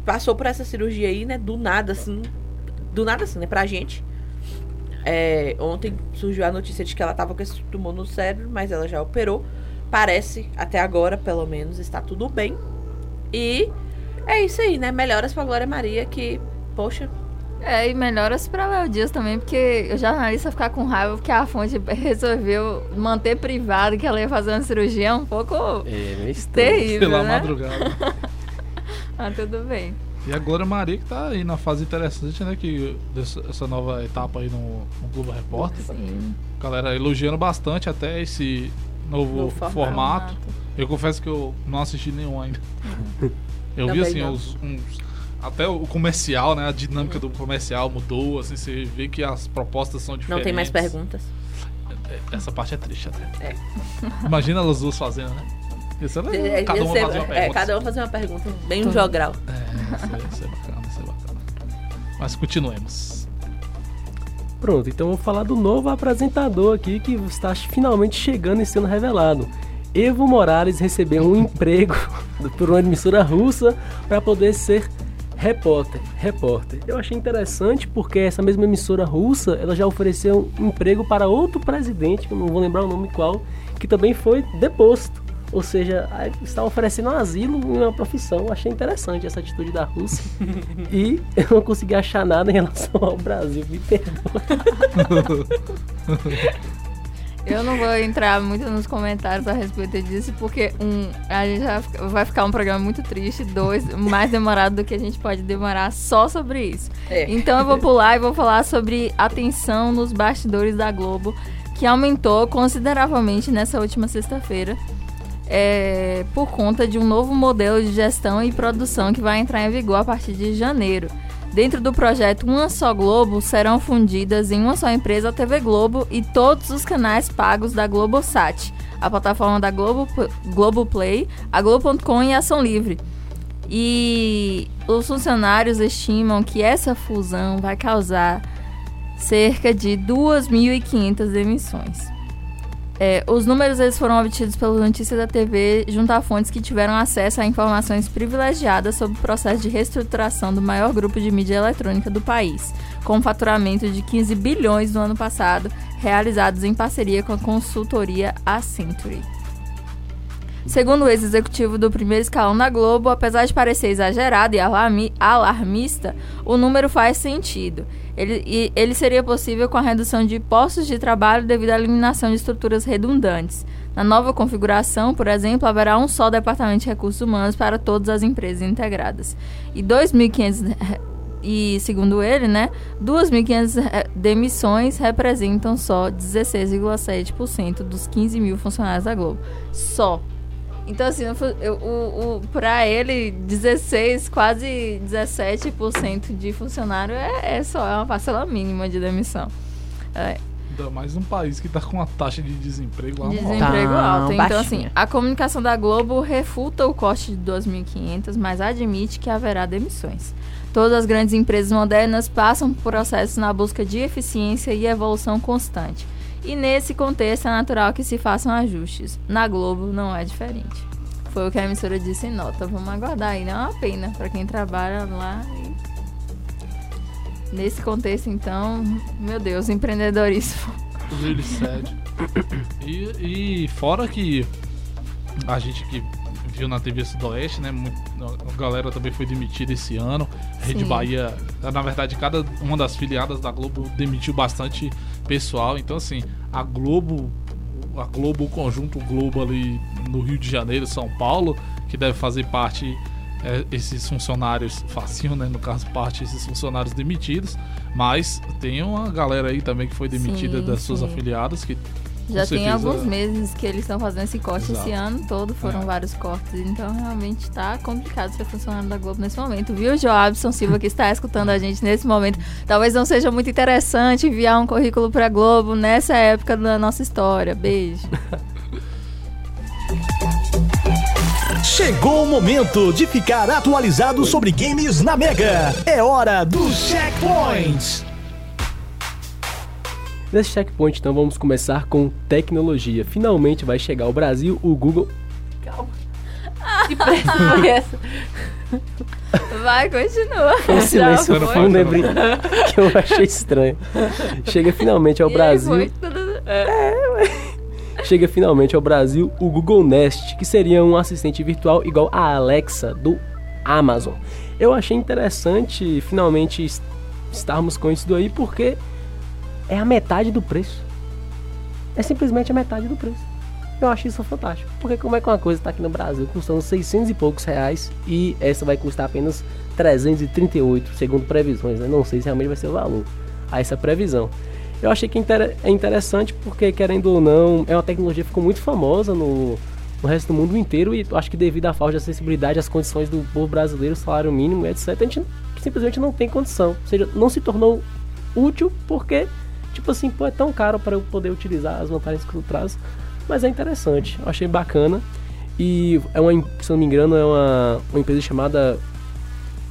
passou por essa cirurgia aí, né? Do nada, assim. Do nada, assim, né? Pra gente. É, ontem surgiu a notícia de que ela tava com esse tumor no cérebro, mas ela já operou. Parece, até agora, pelo menos, está tudo bem. E é isso aí, né? Melhoras pra Glória Maria, que, poxa, É, e melhoras pra Léo Dias também, porque o jornalista ficar com raiva porque a fonte resolveu manter privado que ela ia fazer uma cirurgia é um pouco É, meio estranho. terrível, Pela né? madrugada. Ah, tudo bem. E a Glória Maria que tá aí na fase interessante, né? Que dessa, essa nova etapa aí no, no Globo Repórter. Sim. Galera elogiando bastante até esse novo Novo formato. formato. Eu confesso que eu não assisti nenhum ainda. Eu vi Também assim, não. os, uns- até o comercial, né? A dinâmica do comercial mudou, assim, você vê que as propostas são diferentes. não tem mais perguntas. Essa parte é triste até. É. Imagina elas duas fazendo, né? Isso é, É, cada uma fazer uma é, pergunta. cada um fazer uma pergunta, bem um jogral. É, isso é, isso é bacana, isso é bacana. Mas continuemos. Pronto, então vou falar do novo apresentador aqui que está finalmente chegando e sendo revelado. Evo Morales recebeu um emprego por uma emissora russa para poder ser repórter. Repórter. Eu achei interessante porque essa mesma emissora russa ela já ofereceu um emprego para outro presidente, que eu não vou lembrar o nome qual, que também foi deposto. Ou seja, está oferecendo um asilo em uma profissão. Eu achei interessante essa atitude da Rússia. e eu não consegui achar nada em relação ao Brasil. Me perdoa. Eu não vou entrar muito nos comentários a respeito disso, porque, um, a gente vai ficar- vai ficar um programa muito triste, dois, mais demorado do que a gente pode demorar só sobre isso. É. Então eu vou pular e vou falar sobre a tensão nos bastidores da Globo, que aumentou consideravelmente nessa última sexta-feira. É, por conta de um novo modelo de gestão e produção que vai entrar em vigor a partir de janeiro. Dentro do projeto Uma Só Globo, serão fundidas em uma só empresa a TV Globo e todos os canais pagos da Globosat, a plataforma da Globo, Globoplay, a Globo.com e a Ação Livre. E os funcionários estimam que essa fusão vai causar cerca de 2.500 demissões. É, os números eles foram obtidos pela Notícia da TV junto a fontes que tiveram acesso a informações privilegiadas sobre o processo de reestruturação do maior grupo de mídia eletrônica do país, com um faturamento de 15 bilhões no ano passado, realizados em parceria com a consultoria Accenture. Segundo o ex-executivo do primeiro escalão da Globo, apesar de parecer exagerado e alarmi- alarmista, o número faz sentido. Ele, ele seria possível com a redução de postos de trabalho devido à eliminação de estruturas redundantes. Na nova configuração, por exemplo, haverá um só departamento de recursos humanos para todas as empresas integradas. E 2.500 eh, e segundo ele, né, 2.500 eh, demissões representam só 16,7% dos 15 mil funcionários da Globo. Só. Então, assim, eu o, o, pra ele, 16, quase 17% de funcionário é, é só, é uma parcela mínima de demissão. É, Ainda mais num país que tá com uma taxa de desemprego lá Desemprego Tá alto. Então, baixinha. assim, a comunicação da Globo refuta o corte de 2.500, mas admite que haverá demissões. Todas as grandes empresas modernas passam por processos na busca de eficiência e evolução constante. E nesse contexto é natural que se façam ajustes. Na Globo não é diferente. Foi o que a emissora disse em nota. Vamos aguardar aí, não é uma pena para quem trabalha lá. e- Nesse contexto, então, meu Deus, empreendedorismo. Really sad. E, e fora que a gente que viu na TV Sudoeste, né? muito- a galera também foi demitida esse ano. Rede Sim. Bahia, na verdade, cada uma das filiadas da Globo demitiu bastante pessoal. Então, assim, a Globo, a Globo, o conjunto Globo ali no Rio de Janeiro, São Paulo, que deve fazer parte é, esses funcionários, facinho, né? No caso, parte esses funcionários demitidos. Mas tem uma galera aí também que foi demitida Sim, das suas sim. afiliadas que Já tem alguns meses que eles estão fazendo esse corte Exato. esse ano todo, foram É. vários cortes. Então realmente tá complicado ser funcionário da Globo nesse momento. Viu, Joabson Silva, que está escutando a gente nesse momento? Talvez não seja muito interessante enviar um currículo pra Globo nessa época da nossa história. Beijo. Chegou o momento de ficar atualizado sobre games na Mega. É hora do Checkpoint. Nesse checkpoint, então, vamos começar com tecnologia. Finalmente vai chegar ao Brasil o Google. Que pressa foi essa? Vai, continua. Um silêncio foi. fúnebre que eu achei estranho. Chega finalmente ao E aí Brasil. foi tudo- Chega finalmente ao Brasil o Google Nest, que seria um assistente virtual igual a Alexa do Amazon. Eu achei interessante finalmente es- estarmos com isso daí porque é a metade do preço. É simplesmente a metade do preço. Eu acho isso fantástico. Porque como é que uma coisa está aqui no Brasil custando 600 e poucos reais e essa vai custar apenas 338, segundo previsões, né? Não sei se realmente vai ser o valor a essa previsão. Eu achei que inter- é interessante porque, querendo ou não, é uma tecnologia que ficou muito famosa no, no resto do mundo inteiro e acho que devido à falta de acessibilidade às condições do povo brasileiro, salário mínimo, etc., a gente simplesmente não tem condição. Ou seja, não se tornou útil porque, tipo assim, pô, é tão caro para eu poder utilizar as vantagens que isso traz. Mas é interessante, eu achei bacana. E é uma, se não me engano, é uma, uma empresa chamada,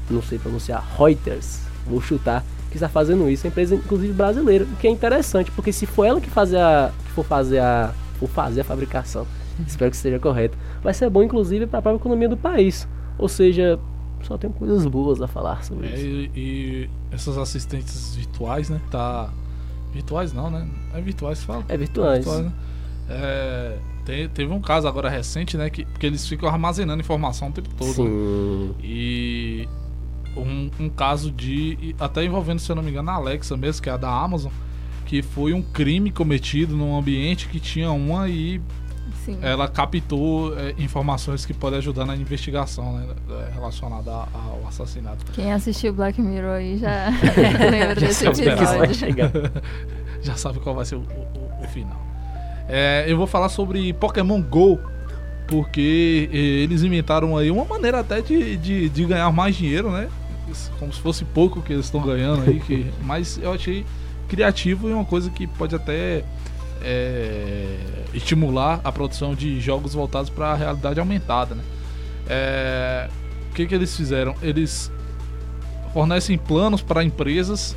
não sei pronunciar, Reuters, vou chutar, que está fazendo isso. É uma empresa, inclusive, brasileira, o que é interessante, porque se for ela que, fazer a, que for fazer a, for fazer a fabricação, espero que esteja correto, vai ser bom, inclusive, para a própria economia do país. Ou seja, só tem coisas boas a falar sobre É, isso. e, e essas assistentes virtuais, né? Tá. Virtuais não, né? É virtuais fala? É virtuais. né? É, te- teve um caso agora recente, né? Que, porque eles ficam armazenando informação o tempo todo. né? Sim. E um, um caso de. Até envolvendo, se eu não me engano, a Alexa mesmo, que é a da Amazon. que foi um crime cometido num ambiente que tinha uma e Sim. ela captou é, informações que podem ajudar na investigação né, é, relacionada a- ao assassinato. Quem assistiu Black Mirror aí já lembra Já desse episódio. chegar. Já sabe qual vai ser o, o- o final. É, eu vou falar sobre Pokémon GO, porque eh, eles inventaram aí uma maneira até de, de, de ganhar mais dinheiro, né? Como se fosse pouco que eles estão ganhando aí, que, mas eu achei criativo e uma coisa que pode até é, estimular a produção de jogos voltados para a realidade aumentada, né? É, o que, que eles fizeram? Eles fornecem planos para empresas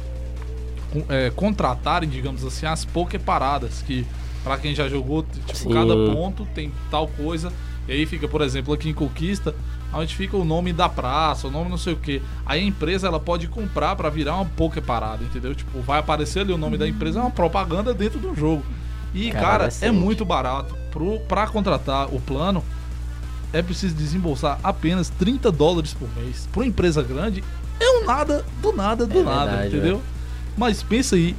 é, contratarem, digamos assim, as paradas que para quem já jogou, tipo, Sim. cada ponto tem tal coisa. E aí fica, por exemplo, aqui em Conquista, onde fica o nome da praça, o nome não sei o que. Aí a empresa ela pode comprar para virar uma poké parada, entendeu? Tipo, vai aparecer ali o nome da empresa, é uma propaganda dentro do jogo. E, Cara, cara, é muito barato. Pro, pra contratar o plano, é preciso desembolsar apenas 30 dólares por mês. Pra uma empresa grande, é um nada do nada do É nada, verdade, entendeu? Mas pensa aí,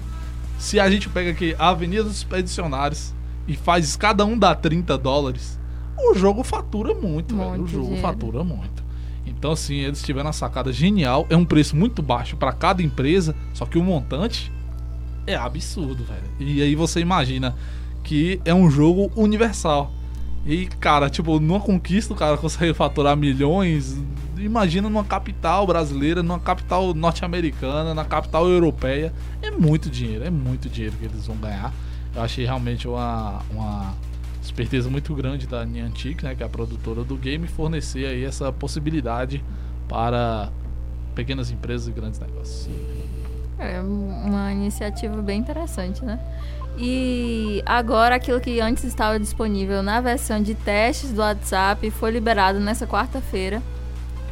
se a gente pega aqui a Avenida dos Expedicionários e faz cada um dá 30 dólares, o jogo fatura muito, velho. O Muito jogo dinheiro. fatura muito. Então, assim, eles tiveram uma sacada genial. É um preço muito baixo pra cada empresa, só que o montante é absurdo, velho. E aí você imagina que é um jogo universal. E, cara, tipo, numa conquista o cara consegue faturar milhões. Imagina numa capital brasileira, numa capital norte-americana, na capital europeia. É muito dinheiro, é muito dinheiro que eles vão ganhar. Eu achei realmente uma, uma esperteza muito grande da Niantic, né, que é a produtora do game, fornecer aí essa possibilidade para pequenas empresas e grandes negócios. É uma iniciativa bem interessante, né? E agora aquilo que antes estava disponível na versão de testes do WhatsApp foi liberado nessa quarta-feira,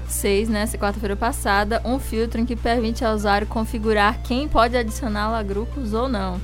6, né? Essa quarta-feira passada, um filtro em que permite ao usuário configurar quem pode adicioná-lo a grupos ou não.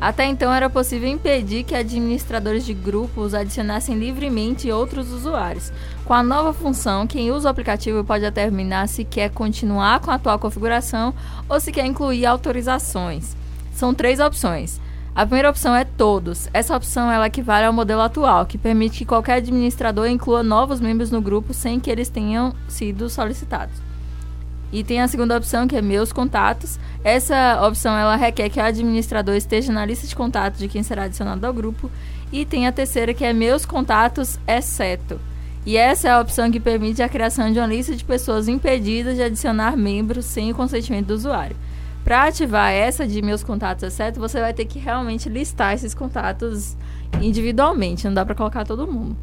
Até então era possível impedir que administradores de grupos adicionassem livremente outros usuários. Com a nova função, quem usa o aplicativo pode determinar se quer continuar com a atual configuração ou se quer incluir autorizações. São três opções. A primeira opção é todos. Essa opção ela equivale ao modelo atual, que permite que qualquer administrador inclua novos membros no grupo sem que eles tenham sido solicitados. E tem a segunda opção, que é meus contatos. Essa opção ela requer que o administrador esteja na lista de contatos de quem será adicionado ao grupo. E tem a terceira, que é meus contatos, exceto. E essa é a opção que permite a criação de uma lista de pessoas impedidas de adicionar membros sem o consentimento do usuário. Para ativar essa de meus contatos, exceto, você vai ter que realmente listar esses contatos individualmente, não dá para colocar todo mundo.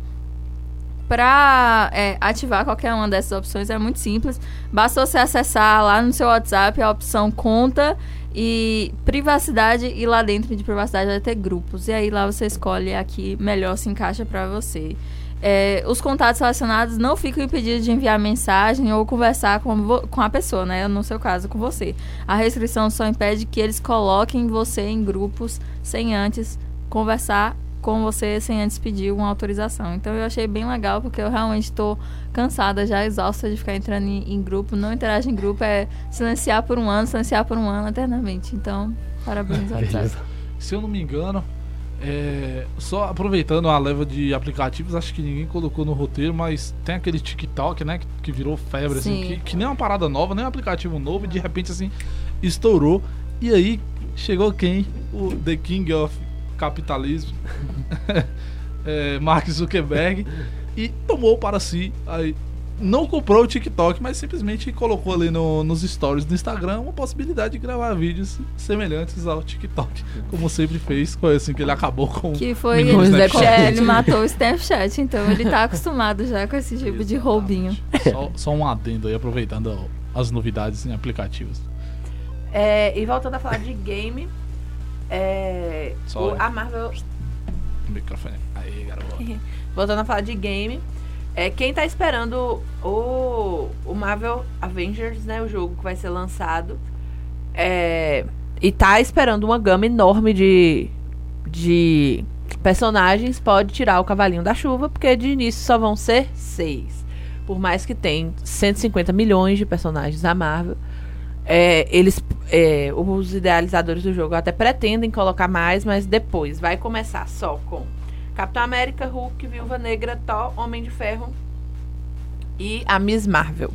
Para ativar qualquer uma dessas opções é muito simples. Basta você acessar lá no seu WhatsApp a opção conta e privacidade e lá dentro de privacidade vai ter grupos. E aí lá você escolhe a que melhor se encaixa para você. É, os contatos relacionados não ficam impedidos de enviar mensagem ou conversar com, com a pessoa, né? No seu caso, com você. A restrição só impede que eles coloquem você em grupos sem antes conversar com você, sem antes pedir uma autorização. Então eu achei bem legal, porque eu realmente estou cansada, já exausta de ficar entrando em, em grupo. Não interagir em grupo é silenciar por um ano, silenciar por um ano eternamente. Então, parabéns. Beleza. Se eu não me engano, é, só aproveitando a leva de aplicativos, acho que ninguém colocou no roteiro, mas tem aquele TikTok, né, que, que virou febre, assim, Sim. que, que nem uma parada nova, nem um aplicativo novo, e de repente, assim, estourou. E aí, chegou quem? O The King of Capitalismo, é, Mark Zuckerberg, e tomou para si, aí, não comprou o TikTok, mas simplesmente colocou ali no- nos stories do Instagram uma possibilidade de gravar vídeos semelhantes ao TikTok, como sempre fez, foi assim que ele acabou com Que foi menino ele, Snapchat. é, ele matou o Snapchat, então ele tá acostumado já com esse tipo de roubinho. Só, só um adendo aí, aproveitando as novidades em aplicativos. É, e voltando a falar de game, é, o- a Marvel. O microfone. Aí, garoto. Voltando a falar de game, é, quem tá esperando o, o Marvel Avengers, né? O jogo que vai ser lançado. É, e tá esperando uma gama enorme de, de personagens, pode tirar o cavalinho da chuva, porque de início só vão ser seis. Por mais que tem 150 milhões de personagens da Marvel. é, eles é, os idealizadores do jogo até pretendem colocar mais, mas depois vai começar só com Capitão América, Hulk, Viúva Negra, Thor, Homem de Ferro e a Miss Marvel.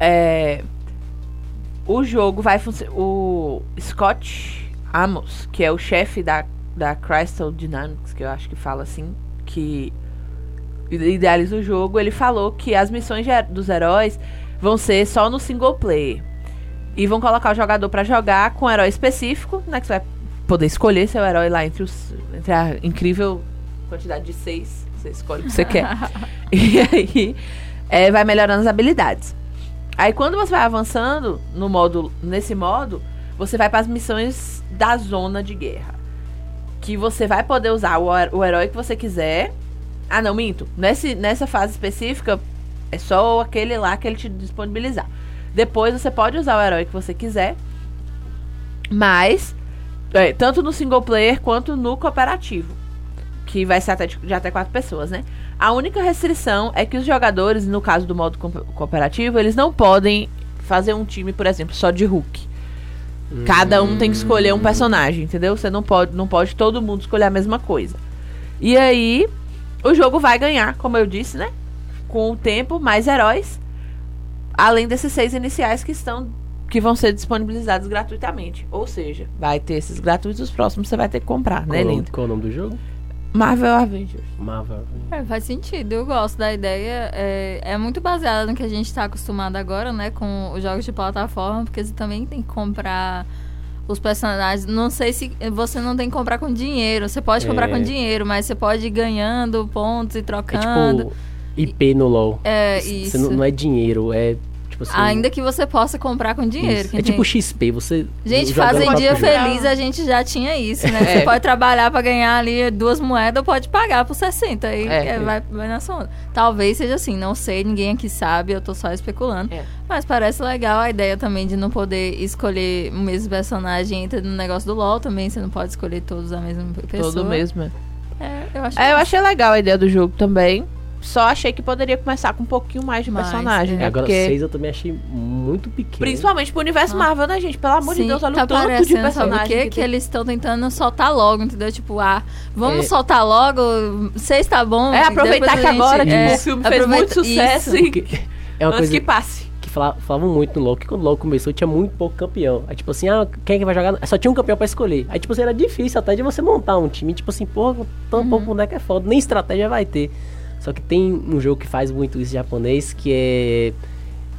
É, o jogo vai funcionar. O Scott Amos, que é o chefe da, da Crystal Dynamics, que eu acho que fala assim, que idealiza o jogo, ele falou que as missões dos heróis vão ser só no single player. E vão colocar o jogador pra jogar com um herói específico, né? Que você vai poder escolher seu herói lá entre, os, entre a incrível quantidade de seis. Você escolhe o que você quer. E aí é, vai melhorando as habilidades. Aí quando você vai avançando no modo, nesse modo, você vai para as missões da zona de guerra. Que você vai poder usar o, o herói que você quiser. Ah, não, minto. Nesse, nessa fase específica, é só aquele lá que ele te disponibilizar. Depois você pode usar o herói que você quiser. Mas, é, tanto no single player quanto no cooperativo. Que vai ser até de, de até quatro pessoas, né? A única restrição é que os jogadores, no caso do modo co- cooperativo, eles não podem fazer um time, por exemplo, só de Hulk. Cada um tem que escolher um personagem, entendeu? Você não pode, não pode todo mundo escolher a mesma coisa. E aí, o jogo vai ganhar, como eu disse, né? Com o tempo, mais heróis. Além desses seis iniciais que estão. Que vão ser disponibilizados gratuitamente. Ou seja, vai ter esses gratuitos, os próximos você vai ter que comprar, né, Qual, o nome, lindo? qual o nome do jogo? Marvel Avengers. Marvel. É, faz sentido, eu gosto da ideia. É, é muito baseada no que a gente está acostumado agora, né? Com os jogos de plataforma, porque você também tem que comprar os personagens. Não sei se você não tem que comprar com dinheiro. Você pode comprar É. com dinheiro, mas você pode ir ganhando pontos e É trocando. tipo IP no LoL. É, isso. não, não é dinheiro, é tipo assim. Ainda que você possa comprar com dinheiro. É tipo XP, você. Gente, fazem dia jogo. feliz, a gente já tinha isso, né? É. Você pode trabalhar pra ganhar ali duas moedas ou pode pagar por 60. Aí É. é, vai, vai na sua onda. Talvez seja assim, não sei, ninguém aqui sabe, eu tô só especulando. É. Mas parece legal a ideia também de não poder escolher o mesmo personagem. Entra no negócio do LoL também, você não pode escolher todos a mesma pessoa. Todo mesmo. É, eu acho É, eu achei legal a ideia do jogo também. Só achei que poderia começar com um pouquinho mais de Mais, personagem, é. né? Agora, Porque, seis eu também achei muito pequeno. principalmente pro universo Ah. Marvel, né, gente? Pelo amor de Sim, Deus, olha tá o tanto de personagem que Que tem. eles estão tentando soltar logo, entendeu? Tipo, ah, vamos É. soltar logo, seis tá bom. É, aproveitar que gente- agora, tipo, é, o filme fez muito sucesso isso. e é uma antes coisa que passe. que fala- falavam muito no LoL, que quando o LoL começou tinha muito pouco campeão. Aí tipo assim, ah, quem é que vai jogar? Só tinha um campeão pra escolher. Aí tipo assim, era difícil até de você montar um time. Tipo assim, pô, tão Uhum. pouco boneco é foda, nem estratégia vai ter. Só que tem um jogo que faz muito isso japonês, que é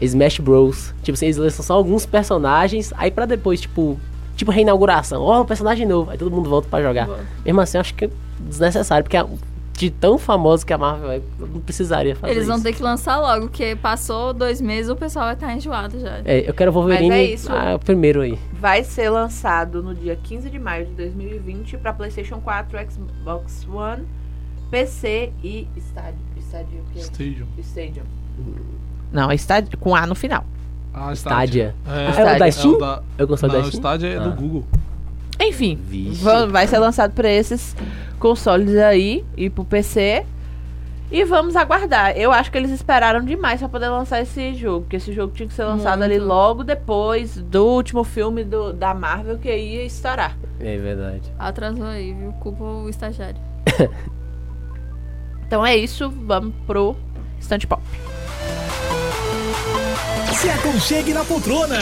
Smash Bros. Tipo assim, eles lançam só alguns personagens, aí pra depois, tipo, tipo reinauguração. Ó, um personagem novo, aí todo mundo volta pra jogar. Mesmo assim, eu acho que é desnecessário, porque a- de tão famoso que a Marvel é, não precisaria fazer Eles vão isso. ter que lançar logo, porque passou dois meses o pessoal vai estar enjoado já. É, eu quero Wolverine Mas é isso. ah, primeiro aí. Vai ser lançado no dia 15 de maio de 2020 para PlayStation 4, Xbox One, PC e Stadia. Stadia o quê? Stadium. Stadium. Não, é Stadia com A no final. Ah, Stadia. É, Ah, é o da é Steam? o da, Eu gostei não, da o Steam? Stadia é Ah. do Google. Enfim, Vixe. va- vai ser lançado para esses consoles aí e pro PC. E vamos aguardar. Eu acho que eles esperaram demais para poder lançar esse jogo. Porque esse jogo tinha que ser lançado ali Muito. logo depois do último filme do, da Marvel que ia estourar. É verdade. Atrasou aí, viu? Culpa o estagiário. Então é isso, vamos pro Stand Pop. Se aconchegue na poltrona.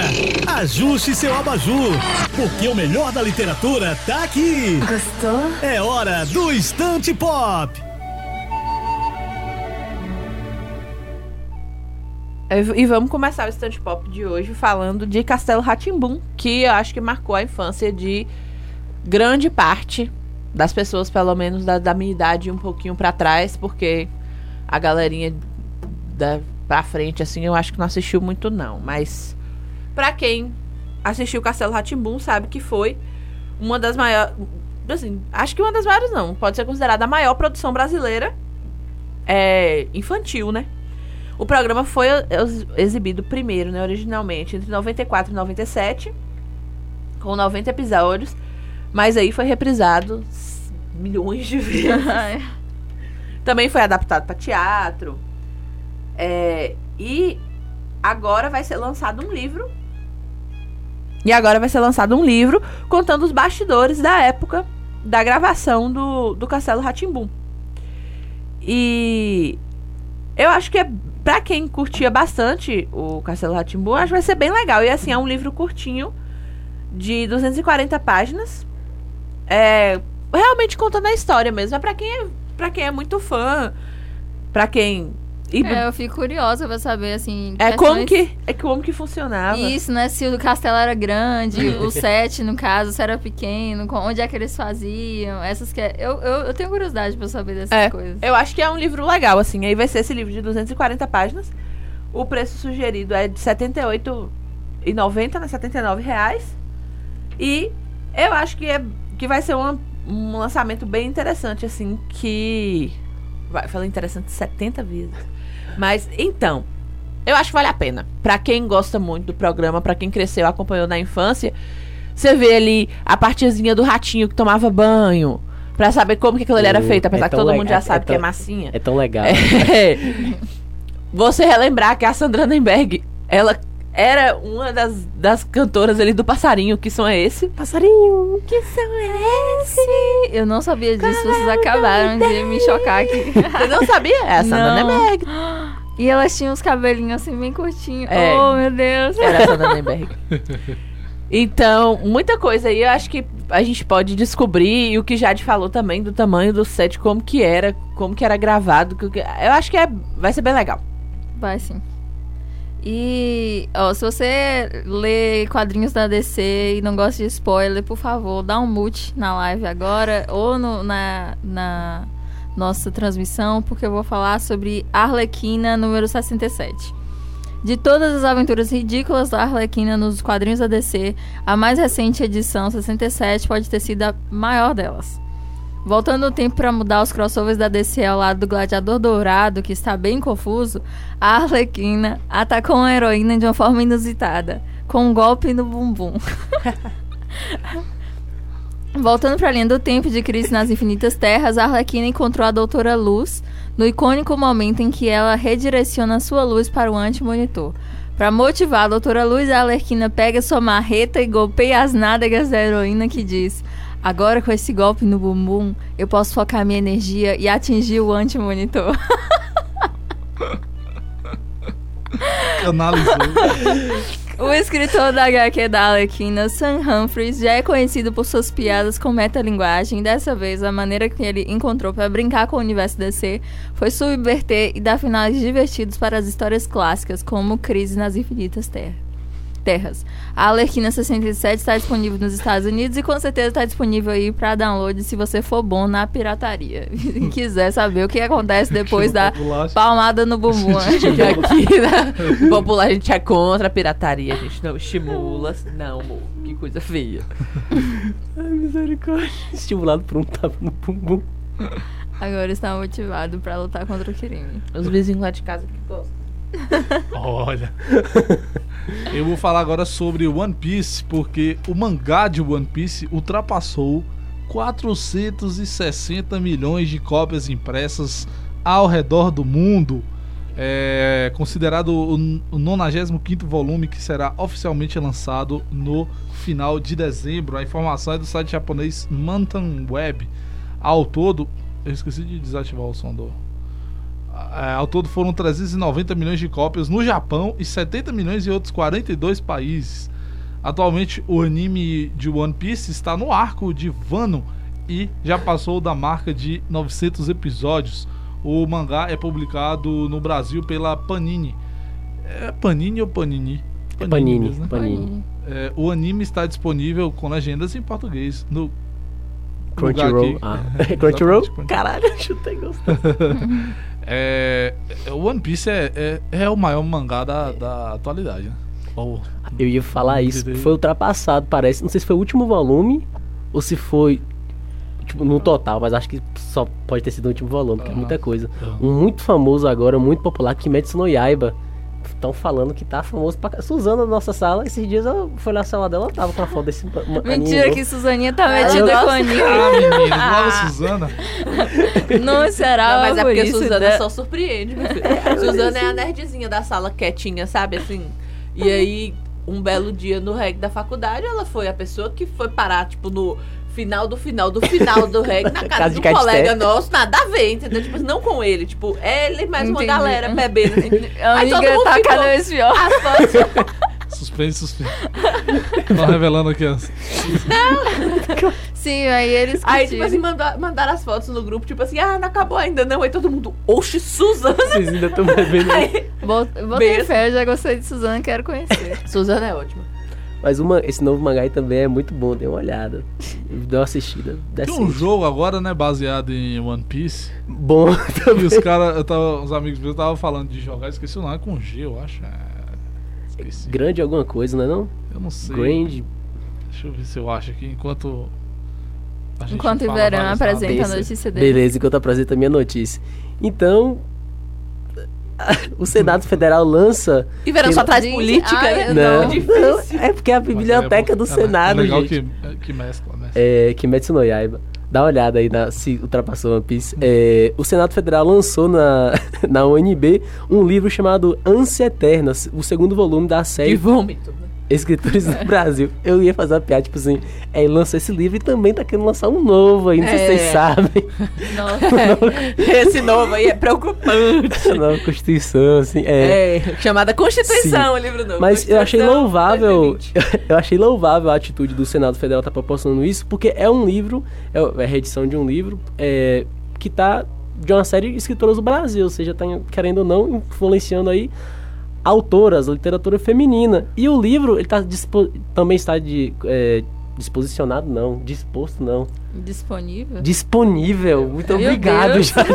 Ajuste seu abajur. Porque o melhor da literatura tá aqui. Gostou? É hora do Estante Pop. E vamos começar o Stand Pop de hoje falando de Castelo Ratimbum, que eu acho que marcou a infância de grande parte das pessoas, pelo menos da, da minha idade, um pouquinho pra trás, porque a galerinha da, pra frente, assim, eu acho que não assistiu muito, não. Mas pra quem assistiu Castelo Ratimbum, sabe que foi uma das maiores. Assim, acho que uma das maiores, não. Pode ser considerada a maior produção brasileira é, infantil, né? O programa foi ex- exibido primeiro, né, originalmente, entre 94 e 97, com 90 episódios, mas aí foi reprisado milhões de vezes. Também foi adaptado para teatro. É, e agora vai ser lançado um livro E agora vai ser lançado um livro contando os bastidores da época da gravação do, do Castelo Ratimbum. E eu acho que é pra quem curtia bastante o Castelo Ratimbum, acho que vai ser bem legal. E assim, é um livro curtinho de 240 páginas. É realmente contando a história mesmo. É pra quem é, pra quem é muito fã, pra quem e É, eu fico curiosa pra saber, assim. é como questões- que é como que funcionava. Isso, né? Se o castelo era grande, o set, no caso, se era pequeno, onde é que eles faziam, essas que... é- Eu, eu, eu tenho curiosidade pra saber dessas É, coisas. Eu acho que é um livro legal, assim. Aí vai ser esse livro de 240 páginas. O preço sugerido é de R$ 78,90, né? 79 reais. E eu acho que, é, que vai ser uma- um lançamento bem interessante, assim, que... Vai, falei interessante 70 vezes. Mas, então, eu acho que vale a pena. Pra quem gosta muito do programa, pra quem cresceu, acompanhou na infância, você vê ali a partezinha do ratinho que tomava banho. Pra saber como que aquilo ali era feito, apesar é que todo mundo já é- sabe é que é massinha. É tão legal. É. Você relembrar que a Sandra Nemberg, ela era uma das, das cantoras ali do Passarinho, que som é esse? Passarinho! Que som é esse? Eu não sabia disso, vocês acabaram de me chocar aqui. Você não sabia? É a Sandra. Nemberg. E elas tinham os cabelinhos assim, bem curtinhos. É. Oh, meu Deus. Era a Sandra Nemberg. Então, muita coisa aí eu acho que a gente pode descobrir e o que Jade falou também do tamanho do set, como que era, como que era gravado. Eu acho que é, vai ser bem legal. Vai sim. E, ó, se você lê quadrinhos da DC e não gosta de spoiler, por favor, dá um mute na live agora ou no- na, na nossa transmissão, porque eu vou falar sobre Arlequina número 67. De todas as aventuras ridículas da Arlequina nos quadrinhos da DC, a mais recente edição, 67, pode ter sido a maior delas. Voltando o tempo para mudar os crossovers da DC ao lado do Gladiador Dourado, que está bem confuso, a Arlequina atacou uma heroína de uma forma inusitada, com um golpe no bumbum. Voltando para a linha do tempo de Crise nas Infinitas Terras, a Arlequina encontrou a Doutora Luz no icônico momento em que ela redireciona sua luz para o anti-monitor. Para motivar a Doutora Luz, a Arlequina pega sua marreta e golpeia as nádegas da heroína que diz: Agora com esse golpe no bumbum, eu posso focar minha energia e atingir o anti-monitor. O escritor da HQ da Arlequina, Sam Humphries, já é conhecido por suas piadas com metalinguagem. e Dessa vez, a maneira que ele encontrou para brincar com o universo DC foi subverter e dar finais divertidos para as histórias clássicas, como Crise nas Infinitas Ter- Terras. A Arlequina 67 está disponível nos Estados Unidos e com certeza está disponível aí para download se você for bom na pirataria. E quiser saber o que acontece depois da Bolacha. palmada no bumbum. né? Aqui na popular a gente é contra a pirataria, a gente não estimula. Não, amor, que coisa feia. Ai, misericórdia. Estimulado por um tapa no bumbum. Agora está motivado para lutar contra o crime. Os vizinhos lá de casa que gostam. Olha. Eu vou falar agora sobre One Piece, porque o mangá de One Piece ultrapassou 460 milhões de cópias impressas ao redor do mundo. É considerado o, o 95 volume que será oficialmente lançado no final de dezembro. A informação é do site japonês Mantan Web. Ao todo, eu esqueci de desativar o som do, ao todo foram 390 milhões de cópias no Japão e 70 milhões em outros 42 países. Atualmente, o anime de One Piece está no arco de Wano e já passou da marca de 900 episódios. O mangá é publicado no Brasil pela Panini. É Panini ou Panini? Panini, mesmo, né? Panini. É, o anime está disponível com legendas em português no Crunchyroll. Ah. Crunchyroll? Caralho, eu chutei gostando. É, o One Piece é, é, é o maior mangá da, da atualidade. Né? Ou- Eu ia falar isso, foi ultrapassado, parece. Não sei se foi o último volume ou se foi. Tipo, no total, mas acho que só pode ter sido o último volume, porque é Aham. muita coisa. Aham. Um muito famoso agora, muito popular, Kimetsu no Yaiba. Estão falando que tá famoso pra. Suzana da nossa sala, esses dias eu fui na sala dela, tava com a foto desse. anime Mentira que Suzaninha tá eu metida com a anime. Ah, menina, igual a Suzana. Não será Não, mas é por porque isso, Suzana né? só surpreende, meu filho. Suzana é a nerdzinha da sala quietinha, sabe? Assim. E aí, um belo dia no reggae da faculdade, ela foi a pessoa que foi parar, tipo, no final do final do final do reggae, na casa, Casa um colega nosso, nada a ver, entendeu? Tipo, não com ele, tipo, ele mais uma galera bebendo, assim. Aí todo mundo tá ficou- cada vez pior. Suspense, suspense. Estão revelando aqui as. Sim, aí eles Aí, tipo assim, mandou, mandaram as fotos no grupo, tipo assim, ah, não acabou ainda não. Aí todo mundo, oxe, Suzana. Vocês ainda estão bebendo. Aí, Bot- Botei Beijo. fé, já gostei de Suzana, quero conhecer. Suzana é ótima. Mas uma, esse novo mangá aí também é muito bom, dê uma olhada. Dê uma assistida. Tem um decente. jogo agora, né, baseado em One Piece. Bom E também. os caras, eu tava, os amigos meus estavam falando de jogar, esqueci o nome, é com G, eu acho. É, esqueci. Grande alguma coisa, não é não? Eu não sei. Grand. Deixa eu ver se eu acho aqui, enquanto. a gente Enquanto o Verão apresenta a notícia dele. Beleza, enquanto apresenta a minha notícia. Então, o Senado Federal lança. E verão só traz Gente, política, ai, né? Não, É difícil. não, é porque é a Mas biblioteca é do é- Senado, É legal gente. que, que mescla, né? É, Kimetsu no Yaiba. Dá uma olhada aí na, se ultrapassou One Piece. É, o Senado Federal lançou na, na UNB um livro chamado Ânsia Eterna, o segundo volume da De série vômito. Escritores do Brasil. Eu ia fazer uma piada, tipo assim, é, lançou esse livro e também tá querendo lançar um novo aí, não sei se É. vocês sabem. Nossa, Esse novo aí é preocupante. A nova Constituição, assim, é. É, chamada Constituição, o livro novo. Mas eu achei louvável, 2020. eu achei louvável a atitude do Senado Federal estar proporcionando isso, porque é um livro, é a reedição de um livro é, que tá de uma série de escritoras do Brasil, ou seja, tá, querendo ou não, influenciando aí autoras, literatura feminina. E o livro, ele tá dispo- também está de, é, disposicionado, não, disposto não, disponível? disponível. Muito Meu obrigado. Jade.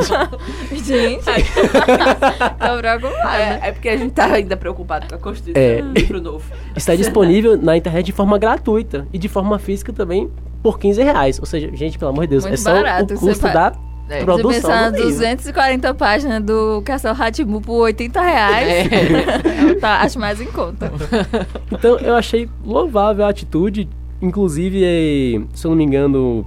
Gente, preocupada. É, é porque a gente tá ainda preocupado com a Constituição É. do livro novo. Está disponível na internet de forma gratuita e de forma física também por 15 reais. Ou seja, gente, pelo amor de Deus, Muito é só barato, o você custo da É. Você produção pensar do livro. 240 páginas do Castelo Ratimu por 80 reais, eu tá, acho mais em conta. Então eu achei louvável a atitude. Inclusive, eh, se eu não me engano,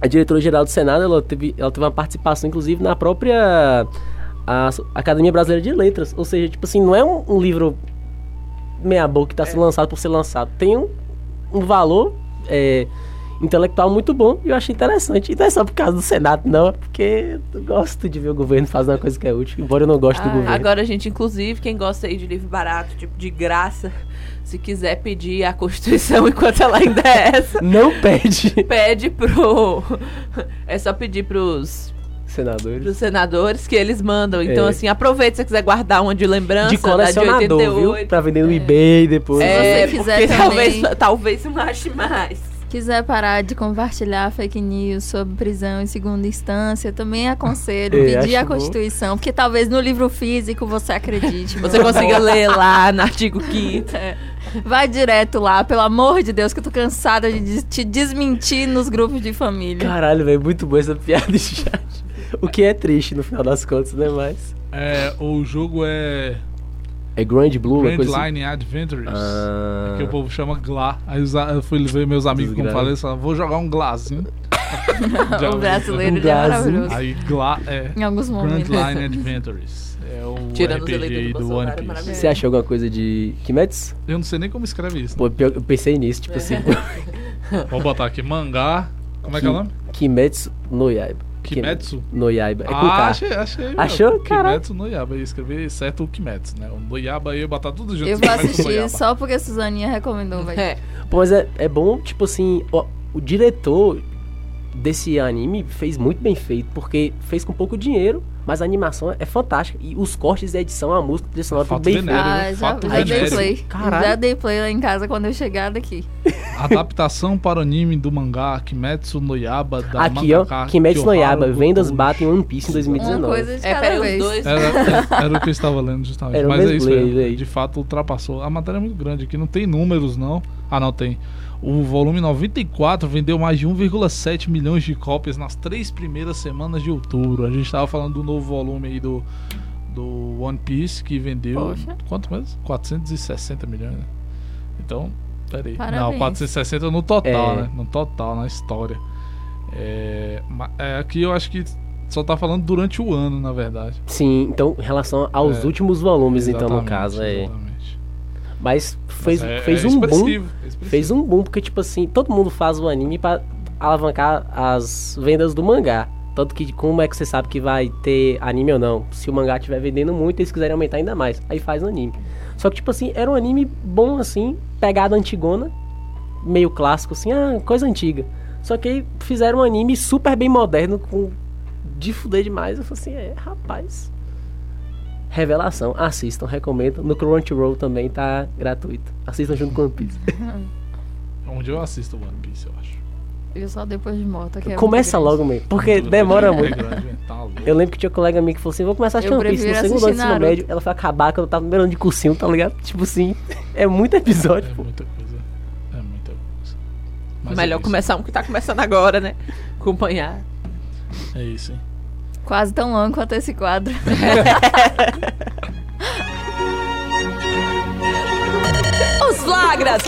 a diretora-geral do Senado ela teve, ela teve uma participação, inclusive, na própria a Academia Brasileira de Letras. Ou seja, tipo assim, não é um, um livro meia-boca que está sendo lançado por ser lançado. Tem um, um valor eh, intelectual muito bom e eu achei interessante. E não é só por causa do Senado, não. É porque eu gosto de ver o governo fazer uma coisa que é útil, embora eu não goste do Ah, governo. Agora, gente, inclusive, quem gosta aí de livro barato, tipo, de graça, se quiser pedir a Constituição enquanto ela ainda é essa, Não pede, pede pro. É só pedir pros, senadores. pros senadores que eles mandam. Então, É. assim, aproveite se você quiser guardar uma de lembrança. De colecionador, da de 88. viu? Pra vender no eBay depois. É, Se você quiser porque também- talvez, talvez não ache mais. Quiser parar de compartilhar fake news sobre prisão em segunda instância, também aconselho É, pedir a. Constituição, porque talvez no livro físico você acredite. Você consiga ler lá no artigo 5 É. Vai direto lá, pelo amor de Deus, que eu tô cansada de te desmentir nos grupos de família. Caralho, velho, muito boa essa piada de chat. O que é triste no final das contas, né? Mas. É, o jogo é É Grand Blue, Grand coisa assim. Line Adventures. Ah, Que o povo chama Glá. Aí eu fui ver meus amigos como falei, falaram, vou jogar um Glazinho. O brasileiro Um ele é maravilhoso. Aí Glá é Em alguns Grand momentos. Line Adventures. É o Tirando RPG aí do do Bolsonaro, One é Piece. Você achou alguma coisa de Kimetsu? Eu não sei nem como escreve isso. Pô, pior- eu pensei nisso, tipo assim. Vou botar aqui mangá. Como é que é o nome? Kimetsu no Yaiba. Kimetsu? No Yaiba. É com ah, K. achei, achei. meu. Achou? Caralho. Kimetsu no Yaba. Eu ia escrever certo o Kimetsu, né? O no Yaba eu ia botar tudo junto. Eu vou assistir Yaiba. só porque a Suzaninha recomendou, vai. É. Pô, mas é, é bom, tipo assim, ó, o diretor desse anime fez muito bem feito, porque fez com pouco dinheiro, mas a animação é fantástica. E os cortes da edição, a música, a trilha sonora, tudo bem feito. Ah, já, já dei play. Caralho. Já dei play lá em casa quando eu chegar daqui. Adaptação para o anime do mangá Kimetsu no Yaba da Aqui, ó, Kimetsu no Yaiba, vendas batem One Piece em Uma 2019. coisa de É, cada peraí, os vez. dois. Era, era- era o que eu estava lendo justamente. Mas é isso mesmo. aí. De fato, ultrapassou. A matéria é muito grande aqui. Não tem números, não. Ah, não tem. O volume 94 vendeu mais de 1,7 milhões de cópias nas três primeiras semanas de outubro. A gente estava falando do novo volume aí do, do One Piece que vendeu. Poxa. Quanto mesmo? 460 milhões. Né? Então, peraí. Não, Parabéns. 460 no total, É. né? No total, na história. É, é, aqui eu acho que só tá falando durante o ano, na verdade. Sim, então, em relação aos É. últimos volumes, então, no caso, é. exatamente. Mas fez, Mas é- fez é um boom. expressivo, é. Fez um boom, porque, tipo assim, todo mundo faz o anime pra alavancar as vendas do mangá. Tanto que, como é que você sabe que vai ter anime ou não? Se o mangá estiver vendendo muito, eles quiserem aumentar ainda mais. Aí faz o anime. Só que, tipo assim, era um anime bom, assim, pegada antigona, meio clássico, assim, ah, coisa antiga. Só que aí fizeram um anime super bem moderno, com de fuder demais. Eu falei assim, é, rapaz. Revelação, assistam, recomendo. No Crunchyroll também tá gratuito. Assistam junto com o One Piece. Onde eu assisto One Piece, eu acho. E só depois de morta. Que é Começa logo, mesmo, porque demora é muito. grande, velho, tá. Eu lembro que tinha um colega minha que falou assim: vou começar a assistir Eu One Piece no segundo ano do ensino médio. Ela foi acabar quando eu tava no primeiro ano de cursinho, tá ligado? Tipo assim, é muito episódio, É pô. muita coisa. É muita coisa. Mas Melhor é começar um que tá começando agora, né? Acompanhar. É isso, hein? Quase tão longo quanto esse quadro. Os flagras,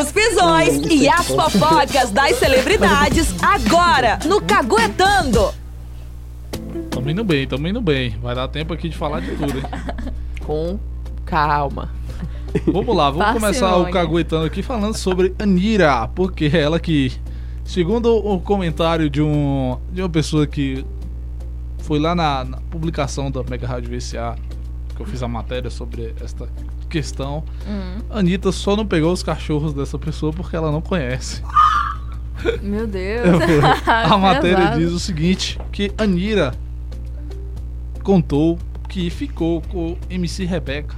os pisões e as fofocas das celebridades agora no Caguetando. Tamo indo bem, tamo indo bem. Vai dar tempo aqui de falar de tudo, hein? Com calma. Vamos lá, vamos começar o caguetando aqui falando sobre Anira, porque é ela que, segundo o comentário de, um, de uma pessoa que foi lá na, na publicação da Mega Rádio VCA, que eu fiz a matéria sobre esta questão, Hum, a Anitta só não pegou os cachorros dessa pessoa porque ela não conhece. meu Deus. A matéria Pesado. diz o seguinte, que Anira contou que ficou com MC Rebeca.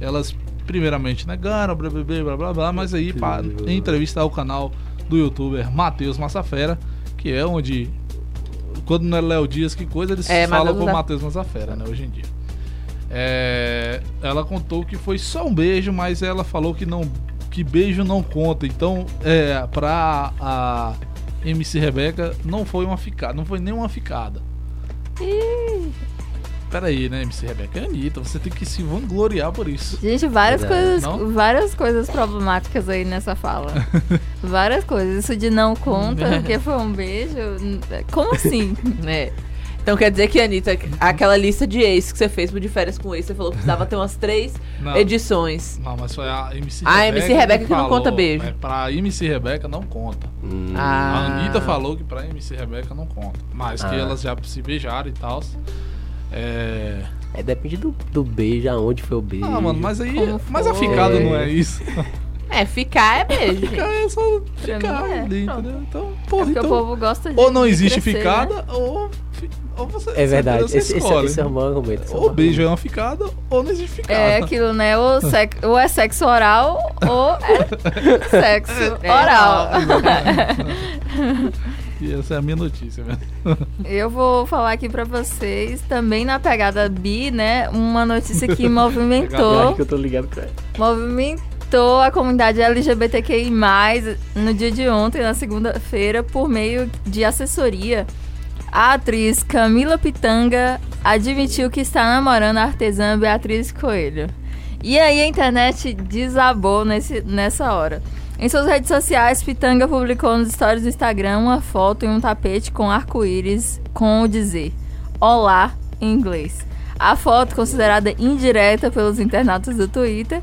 Elas primeiramente negaram, blá blá blá blá blá, blá mas aí pa- em entrevista ao canal do youtuber Matheus Massafera, que é onde quando não é Léo Dias que coisa, eles É, falam com Massa- Matheus Massafera, né, hoje em dia. É, ela contou que foi só um beijo, mas ela falou que não que beijo não conta. Então, é, pra a MC Rebeca não foi uma ficada, não foi nem uma ficada. Pera aí, né, MC Rebeca? É Anitta, você tem que se vangloriar por isso. Gente, várias Verdade. coisas, Não? várias coisas problemáticas aí nessa fala. várias coisas. Isso de não conta, porque foi um beijo. Como assim? né? Então quer dizer que, Anitta, aquela lista de ex que você fez de férias com ex, você falou que precisava ter umas três Não. edições. Não, mas foi a MC A Rebeca. MC Rebeca que não falou, conta beijo. É, pra MC Rebeca não conta. Hum, A Ah. Anitta falou que pra MC Rebeca não conta. Mas que Ah. elas já se beijaram e tal. É. É, depende do, do beijo, aonde foi o beijo. Ah, mano, mas aí. Como Mas a ficada não é isso. É, ficar é beijo. gente. Ficar é só ficar é, ali, entendeu? Então, É porra, porque então. o povo gosta de. Ou não existe crescer, ficada, né? ou, ou você. É verdade, você esse, escolhe. esse é um argumento. esse é um Ou bom beijo é uma ficada, ou não existe ficada. É aquilo, né? Ou, sex- ou é sexo oral ou é sexo É, oral. E essa é a minha notícia mesmo. Eu vou falar aqui pra vocês, também na pegada bi, né? Uma notícia que movimentou, que eu tô ligado ela. movimentou a comunidade LGBTQI+, no dia de ontem, na segunda-feira, por meio de assessoria. A atriz Camila Pitanga admitiu que está namorando a artesã Beatriz Coelho. E aí a internet desabou nesse, nessa hora. Em suas redes sociais, Pitanga publicou nos stories do Instagram uma foto em um tapete com arco-íris com o dizer Olá em inglês. A foto, considerada indireta pelos internautas do Twitter,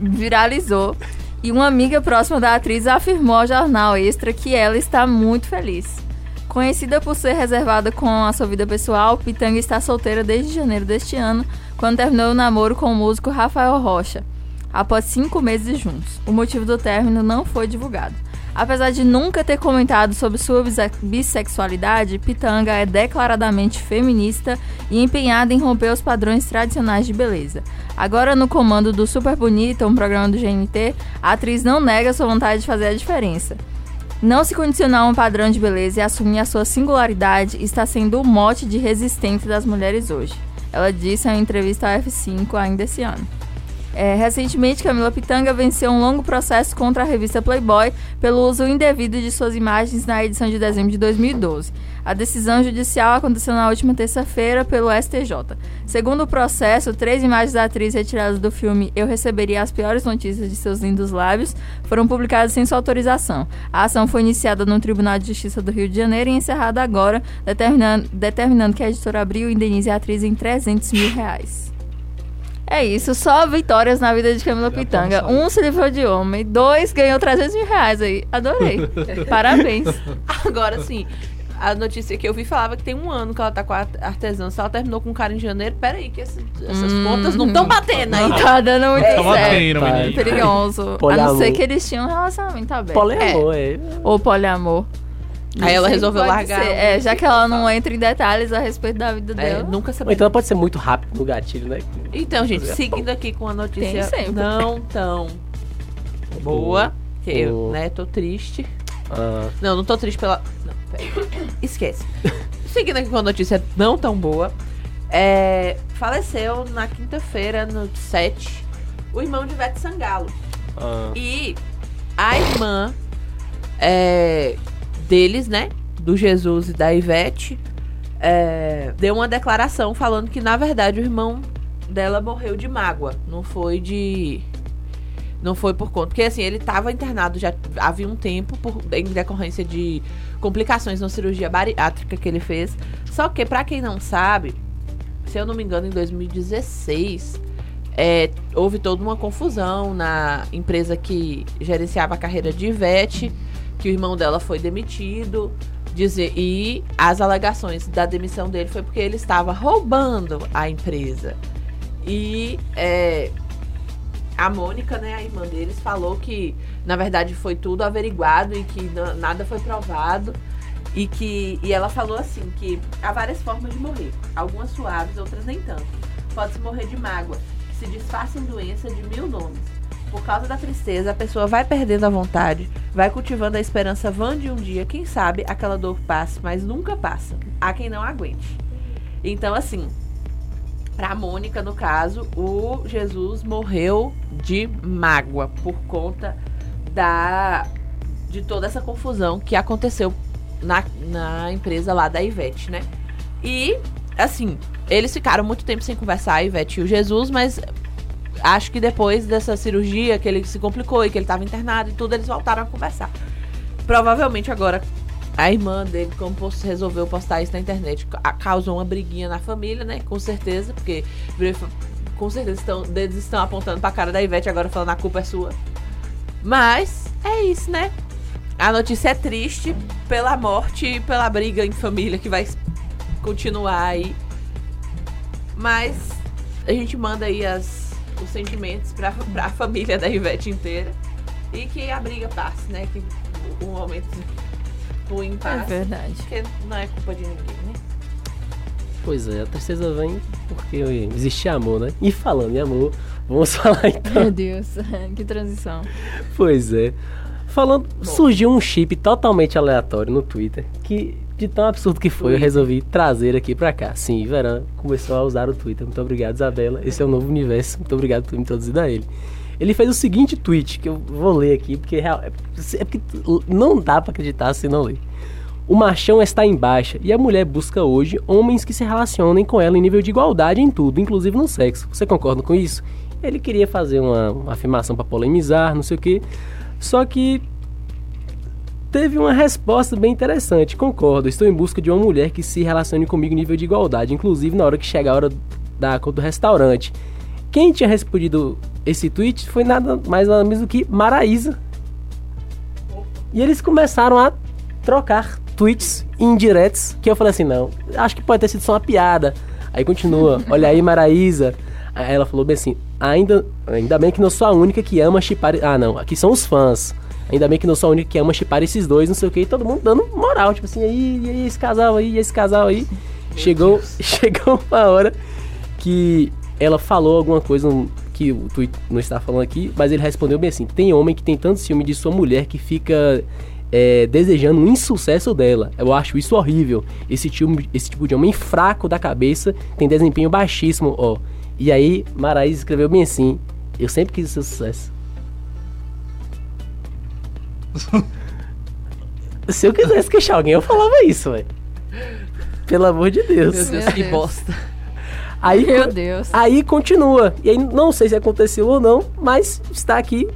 viralizou e uma amiga próxima da atriz afirmou ao jornal Extra que ela está muito feliz. Conhecida por ser reservada com a sua vida pessoal, Pitanga está solteira desde janeiro deste ano, quando terminou o namoro com o músico Rafael Rocha, após cinco meses juntos. O motivo do término não foi divulgado. Apesar de nunca ter comentado sobre sua bissexualidade, Pitanga é declaradamente feminista e empenhada em romper os padrões tradicionais de beleza. Agora, no comando do Super Bonita, um programa do GNT, a atriz não nega sua vontade de fazer a diferença. Não se condicionar a um padrão de beleza e assumir a sua singularidade está sendo o mote de resistência das mulheres hoje. Ela disse em uma entrevista ao F5 ainda esse ano. É, recentemente, Camila Pitanga venceu um longo processo contra a revista Playboy pelo uso indevido de suas imagens na edição de dezembro de 2012. A decisão judicial aconteceu na última terça-feira pelo STJ. Segundo o processo, três imagens da atriz retiradas do filme Eu Receberia as Piores Notícias de Seus Lindos Lábios foram publicadas sem sua autorização. A ação foi iniciada no Tribunal de Justiça do Rio de Janeiro e encerrada agora, determinando, determinando que a editora Abril indenize a atriz em 300 mil reais. É isso, só vitórias na vida de Camila Já Pitanga. Um se livrou de homem, dois ganhou 300 mil reais aí. Adorei. Parabéns. Agora sim, a notícia que eu vi falava que tem um ano que ela tá com a artesã. Se ela terminou com um cara em janeiro, peraí, que esse- essas Hum. contas não estão batendo aí. Não tá dando muito Tá certo. batendo. Perigoso. A não Poliamor. ser que eles tinham um relacionamento aberto. Poliamor, é. Ou poliamor. Aí ela resolveu largar ser. É, já que ela não entra em detalhes a respeito da vida É, dela. nunca sabia. então ela pode ser muito rápido no gatilho, né? Então, gente, seguindo aqui com a notícia não tão boa, que eu, né, tô triste. Ah, Não, não tô triste pela. Não, peraí. Esquece. Seguindo aqui com a notícia não tão boa. É, faleceu na quinta-feira, no 7, o irmão de Ivete Sangalo. ah, E a irmã é, deles, né? Do Jesus e da Ivete, é, deu uma declaração falando que, na verdade, o irmão dela morreu de mágoa. Não foi de. Não foi por conta. Porque assim, ele estava internado já havia um tempo por, em decorrência de complicações na cirurgia bariátrica que ele fez. Só que, pra quem não sabe, se eu não me engano, em 2016, é, houve toda uma confusão na empresa que gerenciava a carreira de Ivete, que o irmão dela foi demitido. Dizer, e as alegações da demissão dele foi porque ele estava roubando a empresa. E é, a Mônica, né, a irmã deles, falou que na verdade foi tudo averiguado e que na- nada foi provado. E que e ela falou assim que há várias formas de morrer, algumas suaves, outras nem tanto. Pode-se morrer de mágoa, que se disfarça em doença de mil nomes. Por causa da tristeza, a pessoa vai perdendo a vontade, vai cultivando a esperança vã de um dia, quem sabe aquela dor passe, mas nunca passa. Há quem não aguente. Então, assim, pra Mônica, no caso, o Jesus morreu de mágoa por conta da de toda essa confusão que aconteceu na, na empresa lá da Ivete, né? E, assim, eles ficaram muito tempo sem conversar, a Ivete e o Jesus, mas acho que depois dessa cirurgia que ele se complicou e que ele estava internado e tudo, eles voltaram a conversar. Provavelmente agora a irmã dele, como resolveu postar isso na internet, ca- causou uma briguinha na família, né? Com certeza, porque com certeza estão, dedos estão apontando pra cara da Ivete agora falando a culpa é sua. Mas é isso, né? A notícia é triste pela morte e pela briga em família que vai continuar aí. Mas a gente manda aí as, sentimentos pra, pra família da Ivete inteira. E que a briga passe, né? Que o, o momento ruim É passe. verdade. Porque não é culpa de ninguém, né? pois é, a tristeza vem porque existe amor, né? E falando em amor, vamos falar então. Meu Deus, que transição. Pois é. Falando, surgiu um chip totalmente aleatório no Twitter que de tão absurdo que foi, eu resolvi trazer aqui pra cá. Sim, Verão começou a usar o Twitter. Muito obrigado, Isabela. Esse é o novo universo. Muito obrigado por me introduzido a ele. Ele fez o seguinte tweet que eu vou ler aqui porque real- é é porque não dá pra acreditar se não ler. O machão está em baixa e a mulher busca hoje homens que se relacionem com ela em nível de igualdade em tudo, inclusive no sexo. Você concorda com isso? Ele queria fazer uma, uma afirmação para polemizar, não sei o que. Só que teve uma resposta bem interessante. Concordo, estou em busca de uma mulher que se relacione comigo em nível de igualdade, inclusive na hora que chega a hora da conta do restaurante. Quem tinha respondido esse tweet foi nada mais nada menos do que Maraísa. E eles começaram a trocar tweets indiretos, que eu falei assim, não, acho que pode ter sido só uma piada. Aí continua, olha aí Maraísa. Aí ela falou bem assim, ainda, ainda bem que não sou a única que ama chipar... Ah não, aqui são os fãs. Ainda bem que não sou a única que ama chipar esses dois, não sei o que, e todo mundo dando moral, tipo assim, aí, e aí esse casal aí, e esse casal aí. chegou, chegou uma hora que ela falou alguma coisa que o tweet não está falando aqui, mas ele respondeu bem assim: tem homem que tem tanto ciúme de sua mulher que fica é, desejando um insucesso dela. Eu acho isso horrível. Esse tipo, esse tipo de homem fraco da cabeça tem desempenho baixíssimo, ó. E aí, Maraís escreveu bem assim: eu sempre quis ser sucesso. Se eu quisesse queixar alguém, eu falava isso, velho. Pelo amor de Deus. Meu Deus, que Deus. bosta. Aí, Meu Deus. Aí continua. E aí não sei se aconteceu ou não, mas está aqui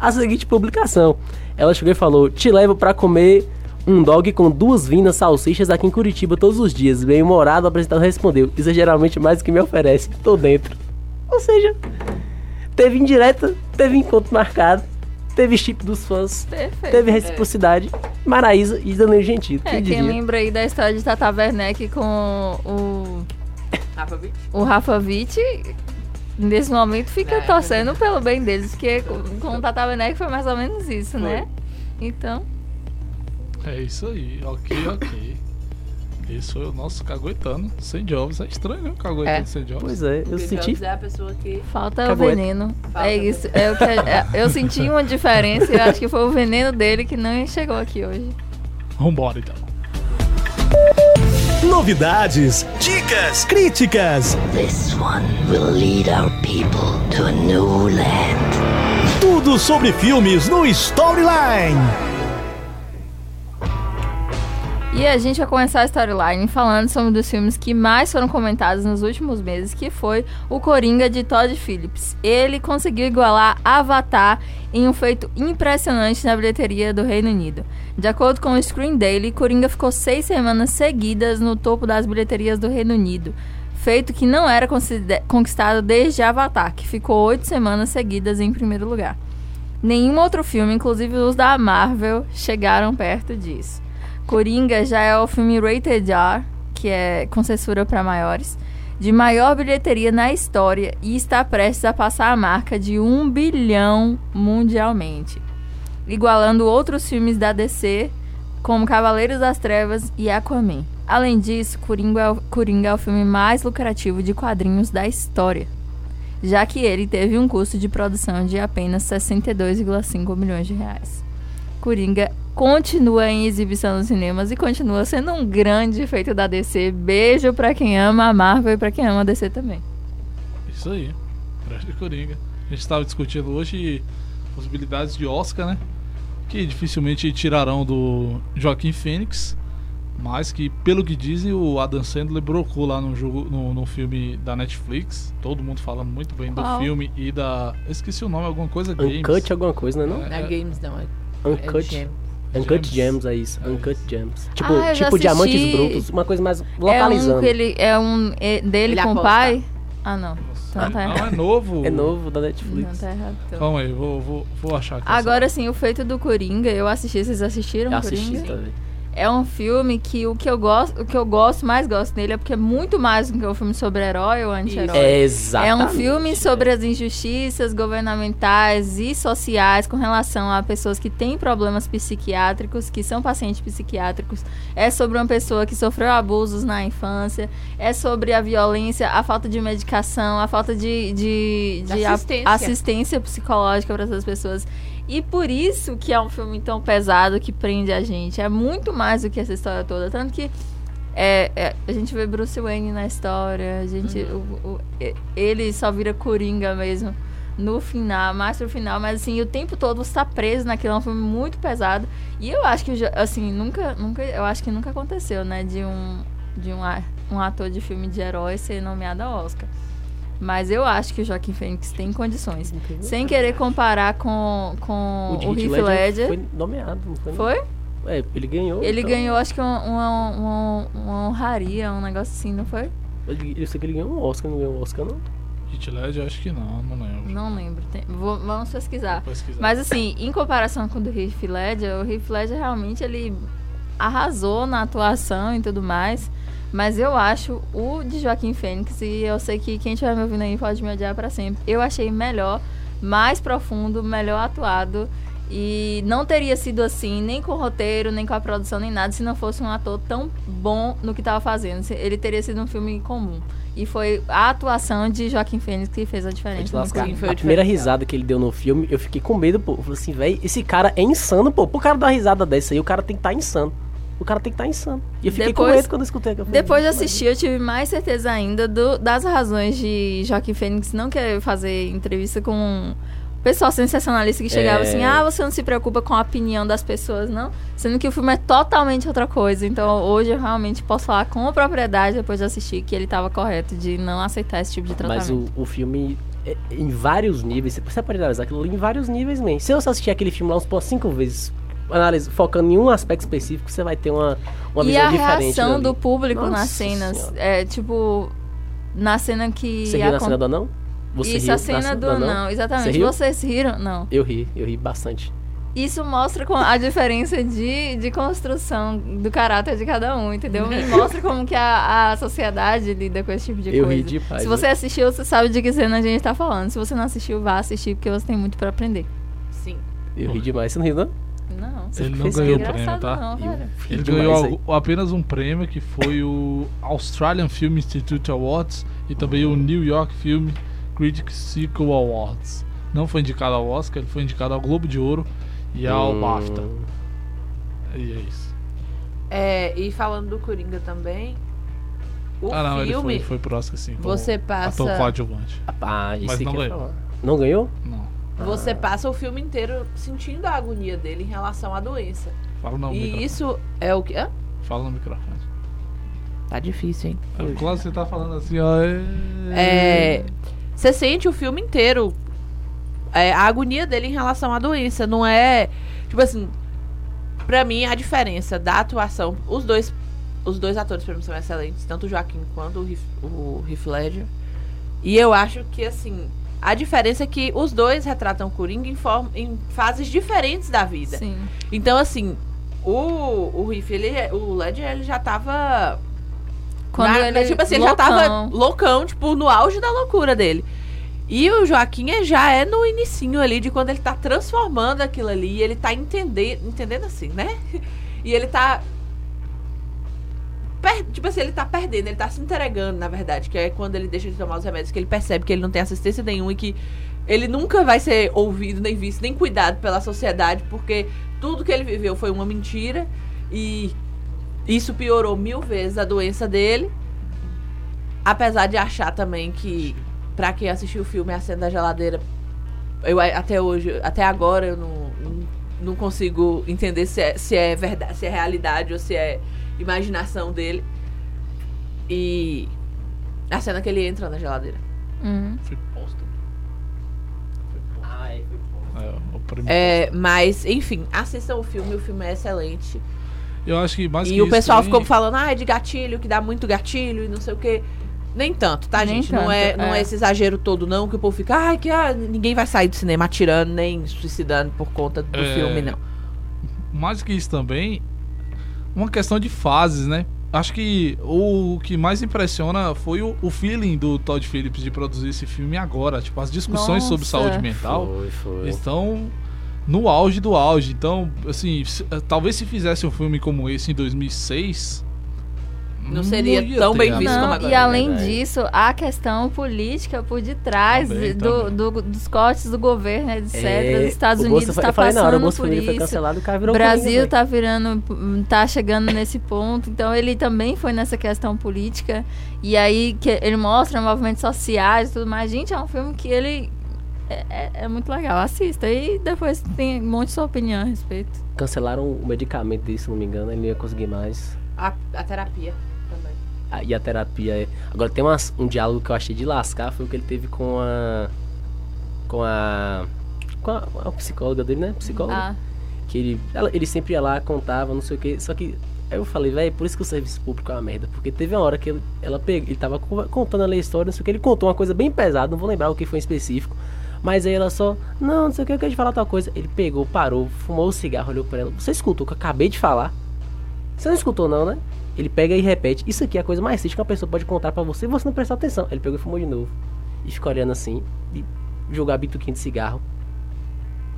a seguinte publicação. Ela chegou e falou: Te levo pra comer um dog com duas vinas salsichas aqui em Curitiba todos os dias. Bem humorado, o apresentador respondeu: Isso é geralmente mais do que me oferece. Tô dentro. Ou seja, teve indireta, teve encontro marcado, teve chip dos fãs, Perfeito. teve reciprocidade. Maraísa e Danilo Gentili. É, quem quem lembra aí da história de Tata Werneck com o, Rafa Witt? o Rafa Witt, nesse momento fica É. torcendo pelo bem deles, porque com, com o Tata Werneck foi mais ou menos isso, né? Então, É isso aí, ok, ok. Esse foi o nosso caguetano sem jobs. É estranho, né? Caguetano É. sem jobs. Pois é, eu Porque senti. Jobs é a pessoa que... falta Cagueta. o veneno. Falta é isso. É o que, é- eu senti uma diferença e acho que foi o veneno dele que não chegou aqui hoje. Vambora então. Novidades, dicas, críticas. This one will lead our people to a new land. Tudo sobre filmes no Storyline. E a gente vai começar a storyline falando sobre um dos filmes que mais foram comentados nos últimos meses, que foi o Coringa de Todd Phillips. Ele conseguiu igualar Avatar em um feito impressionante na bilheteria do Reino Unido. De acordo com o Screen Daily, Coringa ficou seis semanas seguidas no topo das bilheterias do Reino Unido. Feito que não era conquistado desde Avatar, que ficou oito semanas seguidas em primeiro lugar. Nenhum outro filme, inclusive os da Marvel, chegaram perto disso. Coringa já é o filme rated R, que é com censura para maiores, de maior bilheteria na história e está prestes a passar a marca de 1 bilhão mundialmente, igualando outros filmes da DC, como Cavaleiros das Trevas e Aquaman. Além disso, Coringa é o, Coringa é o filme mais lucrativo de quadrinhos da história, já que ele teve um custo de produção de apenas 62,5 milhões de reais. Coringa continua em exibição nos cinemas e continua sendo um grande feito da DC. Beijo pra quem ama a Marvel e pra quem ama a DC também. Isso aí. Grande Coringa. A gente estava discutindo hoje possibilidades de Oscar, né? Que dificilmente tirarão do Joaquim Fênix. Mas que, pelo que dizem, o Adam Sandler brocou lá no, jogo, no, no filme da Netflix. Todo mundo falando muito bem Qual? do filme e da. Eu esqueci o nome, alguma coisa Games. Uncut alguma coisa, né? Não? É. Não é Games, não. É, é Uncut. Gem. Uncut Gems. É isso. É Uncut. Gems. Tipo, Ah, já tipo diamantes assisti. brutos, uma coisa mais É localizando. um que ele é um é dele Ele com o pai? Ah, não. Então tá não, é novo. É novo da Não Netflix. tá errado. então. Calma aí, vou, vou, vou achar aqui. Agora sim, o feito do Coringa, eu assisti, vocês assistiram Eu assisti Coringa? também. É um filme que o que eu gosto, o que eu gosto, mais gosto nele é porque é muito mais do que um filme sobre herói ou anti-herói. É É exatamente. um filme sobre as injustiças governamentais e sociais com relação a pessoas que têm problemas psiquiátricos, que são pacientes psiquiátricos. É sobre uma pessoa que sofreu abusos na infância. É sobre a violência, a falta de medicação, a falta de, de, de a- Assistência. assistência psicológica para essas pessoas. E por isso que é um filme tão pesado que prende a gente. É muito mais do que essa história toda. Tanto que é, é, a gente vê Bruce Wayne na história, a gente, o- o- e- ele só vira Coringa mesmo no final, mais pro final, mas assim, o tempo todo você tá preso naquilo, é um filme muito pesado. E eu acho que, assim, nunca, nunca, eu acho que nunca aconteceu, né, de um, de um, a- um ator de filme de herói ser nomeado ao Oscar. Mas eu acho que o Joaquim Phoenix tem condições. Sem querer comparar com, com o, Heath Heath Ledger. foi nomeado, não foi? Foi? É, ele ganhou. Ele então. ganhou, acho que uma, uma, uma, uma honraria, um negócio assim, não foi? Ele- Eu sei que ele ganhou um Oscar, não ganhou um Oscar, não. Hit Ledger, acho que não, não lembro. Não lembro. tem- vou- vamos pesquisar. Pesquisar. Mas assim, em comparação com o do Heath Ledger, o Heath Ledger realmente ele arrasou na atuação e tudo mais. Mas eu acho o de Joaquim Fênix, e eu sei que quem estiver me ouvindo aí pode me odiar pra sempre. Eu achei melhor, mais profundo, melhor atuado. E não teria sido assim, nem com o roteiro, nem com a produção, nem nada, se não fosse um ator tão bom no que estava fazendo. Se- Ele teria sido um filme comum. E foi a atuação de Joaquim Fênix que fez a diferença. lascar. filme. foi o A primeira risada que ele deu no filme, eu fiquei com medo, pô. Eu falei assim, velho, esse cara é insano, pô. Pro cara dar uma risada dessa aí, o cara tem que estar insano. O cara tem que estar insano. E eu fiquei com Depois- medo quando eu escutei. Eu falei, Depois de "Mas- assistir, eu tive mais certeza ainda do- das razões de Joaquim Fênix não querer fazer entrevista com o pessoal sensacionalista que chegava É. assim, ah, você não se preocupa com a opinião das pessoas, não? Sendo que o filme é totalmente outra coisa. Então, hoje eu realmente posso falar com propriedade, depois de assistir, que ele estava correto de não aceitar esse tipo de Mas tratamento. o, o filme, é- em vários níveis, você pode analisar aquilo ali em vários níveis mesmo. Se você assistir aquele filme lá uns cinco vezes, analisa, focando em um aspecto específico, você vai ter uma, uma e visão a diferente. reação dali. do público Nossa nas cenas, Senhora. é tipo, na cena que... Você viu na cena do anão? Você Isso, riu a cena na- do não, não, não? exatamente. Você riu? Vocês riram? Não. Eu ri, eu ri bastante. Isso mostra a diferença de, de construção do caráter de cada um, entendeu? E mostra como que a, a sociedade lida com esse tipo de Eu coisa. ri demais, Se né? você assistiu, você sabe de que cena a gente tá falando. Se você não assistiu, vá assistir, porque você tem muito pra aprender. Sim. Eu ri demais. Você não riu, não? Não. Ele não ganhou o prêmio, tá? não. Ele ganhou apenas um prêmio que foi o Australian Film Institute Awards e também o New York Film Critics Circle Awards. Não foi indicado ao Oscar, ele foi indicado ao Globo de Ouro e ao Hum. BAFTA. E é isso. É, e falando do Coringa também, o ah, não, ele filme. foi, foi pro Oscar sim. Você passa- Ator coadjuvante. Ah, isso Mas aí não ganhou. falar. Não ganhou? Não. Você passa o filme inteiro sentindo a agonia dele em relação à doença. Fala no e microfone. isso é o que. Hã? Fala no microfone. Tá difícil, hein? É, Quase você tá falando assim, ó. É. Você sente o filme inteiro. é, a agonia dele em relação à doença. Não é. Tipo assim. Pra mim, a diferença da atuação. Os dois. Os dois atores pra mim são excelentes. Tanto o Joaquim quanto o Heath, o Heath Ledger. E eu acho que, assim. A diferença é que os dois retratam o Coringa em, forma, em fases diferentes da vida. Sim. Então, assim. O, o Heath, ele, o Ledger, ele já tava Quando na- ele tipo assim, ele loucão. já tava loucão, tipo, no auge da loucura dele. E o Joaquim é- já é no inicinho ali de quando ele tá transformando aquilo ali, e ele tá entendendo, entendendo assim, né? E ele tá per- tipo assim, ele tá perdendo, ele tá se entregando, na verdade, que é quando ele deixa de tomar os remédios, que ele percebe que ele não tem assistência nenhuma e que ele nunca vai ser ouvido, nem visto, nem cuidado pela sociedade, porque tudo que ele viveu foi uma mentira e isso piorou mil vezes a doença dele. Apesar de achar também que, pra quem assistiu o filme A Cena da Geladeira, eu até hoje, até agora, eu não, não, não consigo entender se é, se é verdade, se é realidade ou se é imaginação dele. E a cena que ele entra na geladeira. Uhum. Foi posto. Ai, foi É, o É, mas, enfim, assistam o filme, o filme é excelente. Eu acho que mais e que o isso pessoal também- ficou falando, ah, é de gatilho, que dá muito gatilho e não sei o quê. Nem tanto, tá, Nem gente? não, é, tanto, não é é. esse exagero todo, não, que o povo fica, ai, que ah, ninguém vai sair do cinema atirando nem suicidando por conta do É, filme, não. Mais que isso também, uma questão de fases, né? Acho que o que mais impressiona foi o, o feeling do Todd Phillips de produzir esse filme agora. Tipo, as discussões sobre Nossa. saúde mental Foi, foi. estão no auge do auge. Então, assim, se- talvez se fizesse um filme como esse em 2006... Não seria ia tão bem visto Não, como agora, e além verdade. disso, a questão política por detrás Também, do, também. do- dos cortes do governo, etc. É, Os Estados Unidos está hora, passando Bolsa por Família foi isso. cancelado, o cara O virou Brasil Coringa, tá virando, tá chegando nesse ponto, então ele também foi nessa questão política. E aí que ele mostra movimentos sociais e tudo mais. Gente, é um filme que ele é, é- é muito legal. Assista e depois tem um monte de sua opinião a respeito. Cancelaram o medicamento dele, se não me engano, ele não ia conseguir mais. A, a terapia E a terapia é. Agora tem umas- um diálogo que eu achei de lascar, foi o que ele teve com a. Com a. Com a, a psicóloga dele, né? Psicóloga. Ah, Que ele, ela- ele sempre ia lá, contava, não sei o que. Só que aí eu falei, velho, por isso que o serviço público é uma merda. Porque teve uma hora que ele, ela pegou, ele tava co- contando ali a história, não sei o que. Ele contou uma coisa bem pesada, não vou lembrar o que foi em específico. Mas aí ela só, não, não sei o que, eu quero te falar tal coisa. Ele pegou, parou, fumou o cigarro, olhou pra ela. Você escutou o que eu acabei de falar? Você não escutou, não, né? Ele pega e repete. Isso aqui é a coisa mais triste que uma pessoa pode contar pra você e você não prestar atenção. Ele pegou e fumou de novo. E ficou olhando assim, e jogar bituquinho de cigarro.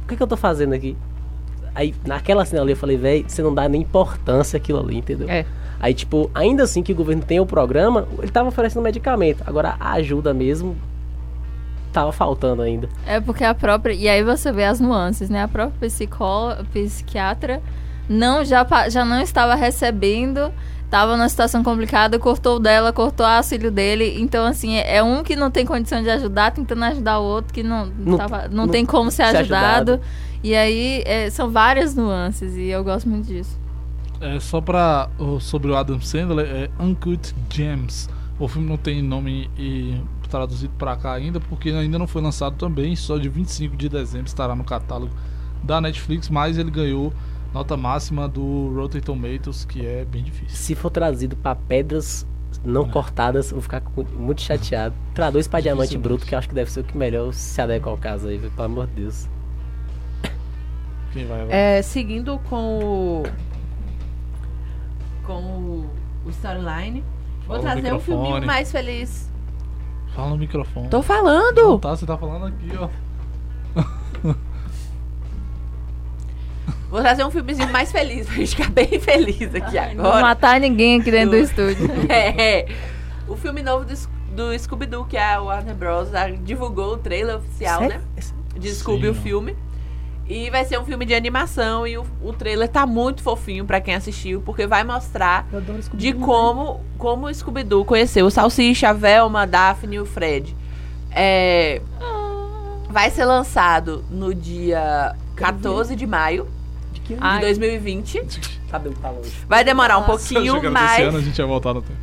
O que, que eu tô fazendo aqui? Aí, naquela cena ali, eu falei, velho, você não dá nem importância aquilo ali, entendeu? É. Aí, tipo, ainda assim que o governo tem o programa, ele tava oferecendo medicamento. Agora, a ajuda mesmo tava faltando ainda. É porque a própria. E aí você vê as nuances, né? A própria psicóloga, psiquiatra não já, já não estava recebendo, estava numa situação complicada, cortou o dela, cortou o auxílio dele. Então, assim, é, um que não tem condição de ajudar, tentando ajudar o outro que não, Não- tava- não, não tem como ser, ser ajudado. ajudado. E aí é, são várias nuances e eu gosto muito disso. É, só pra. sobre o Adam Sandler, é Uncut Gems. O filme não tem nome e, traduzido pra cá ainda, porque ainda não foi lançado também. Só de 25 de dezembro estará no catálogo da Netflix, mas ele ganhou nota máxima do Rotten Tomatoes, que é bem difícil. Se for trazido pra pedras não cortadas, vou ficar muito chateado. Pra dois pra diamante bruto, que eu acho que deve ser o que melhor se adequa ao caso aí, pelo amor de Deus. Quem vai agora? É, seguindo com o. Com o, o storyline. Vou Fala trazer um filminho mais feliz. Fala no microfone. Tô Não falando! tá, você tá falando aqui, ó. Vou trazer um filmezinho mais feliz, pra gente ficar bem feliz aqui Não vou agora. matar ninguém aqui dentro do estúdio. É, o filme novo do, do Scooby-Doo, que a Warner Bros. ah, divulgou o trailer oficial, né? De Scooby, Sim, o filme. E vai ser um filme de animação e o, o trailer tá muito fofinho pra quem assistiu, porque vai mostrar de como, como o Scooby-Doo conheceu o Salsicha, a Velma, a Daphne e o Fred. É, vai ser lançado no dia 14 de maio De que de Ai. 2020. cabelo tá longe. Vai demorar um pouquinho Chegando mais. desse ano, a gente vai voltar no tempo.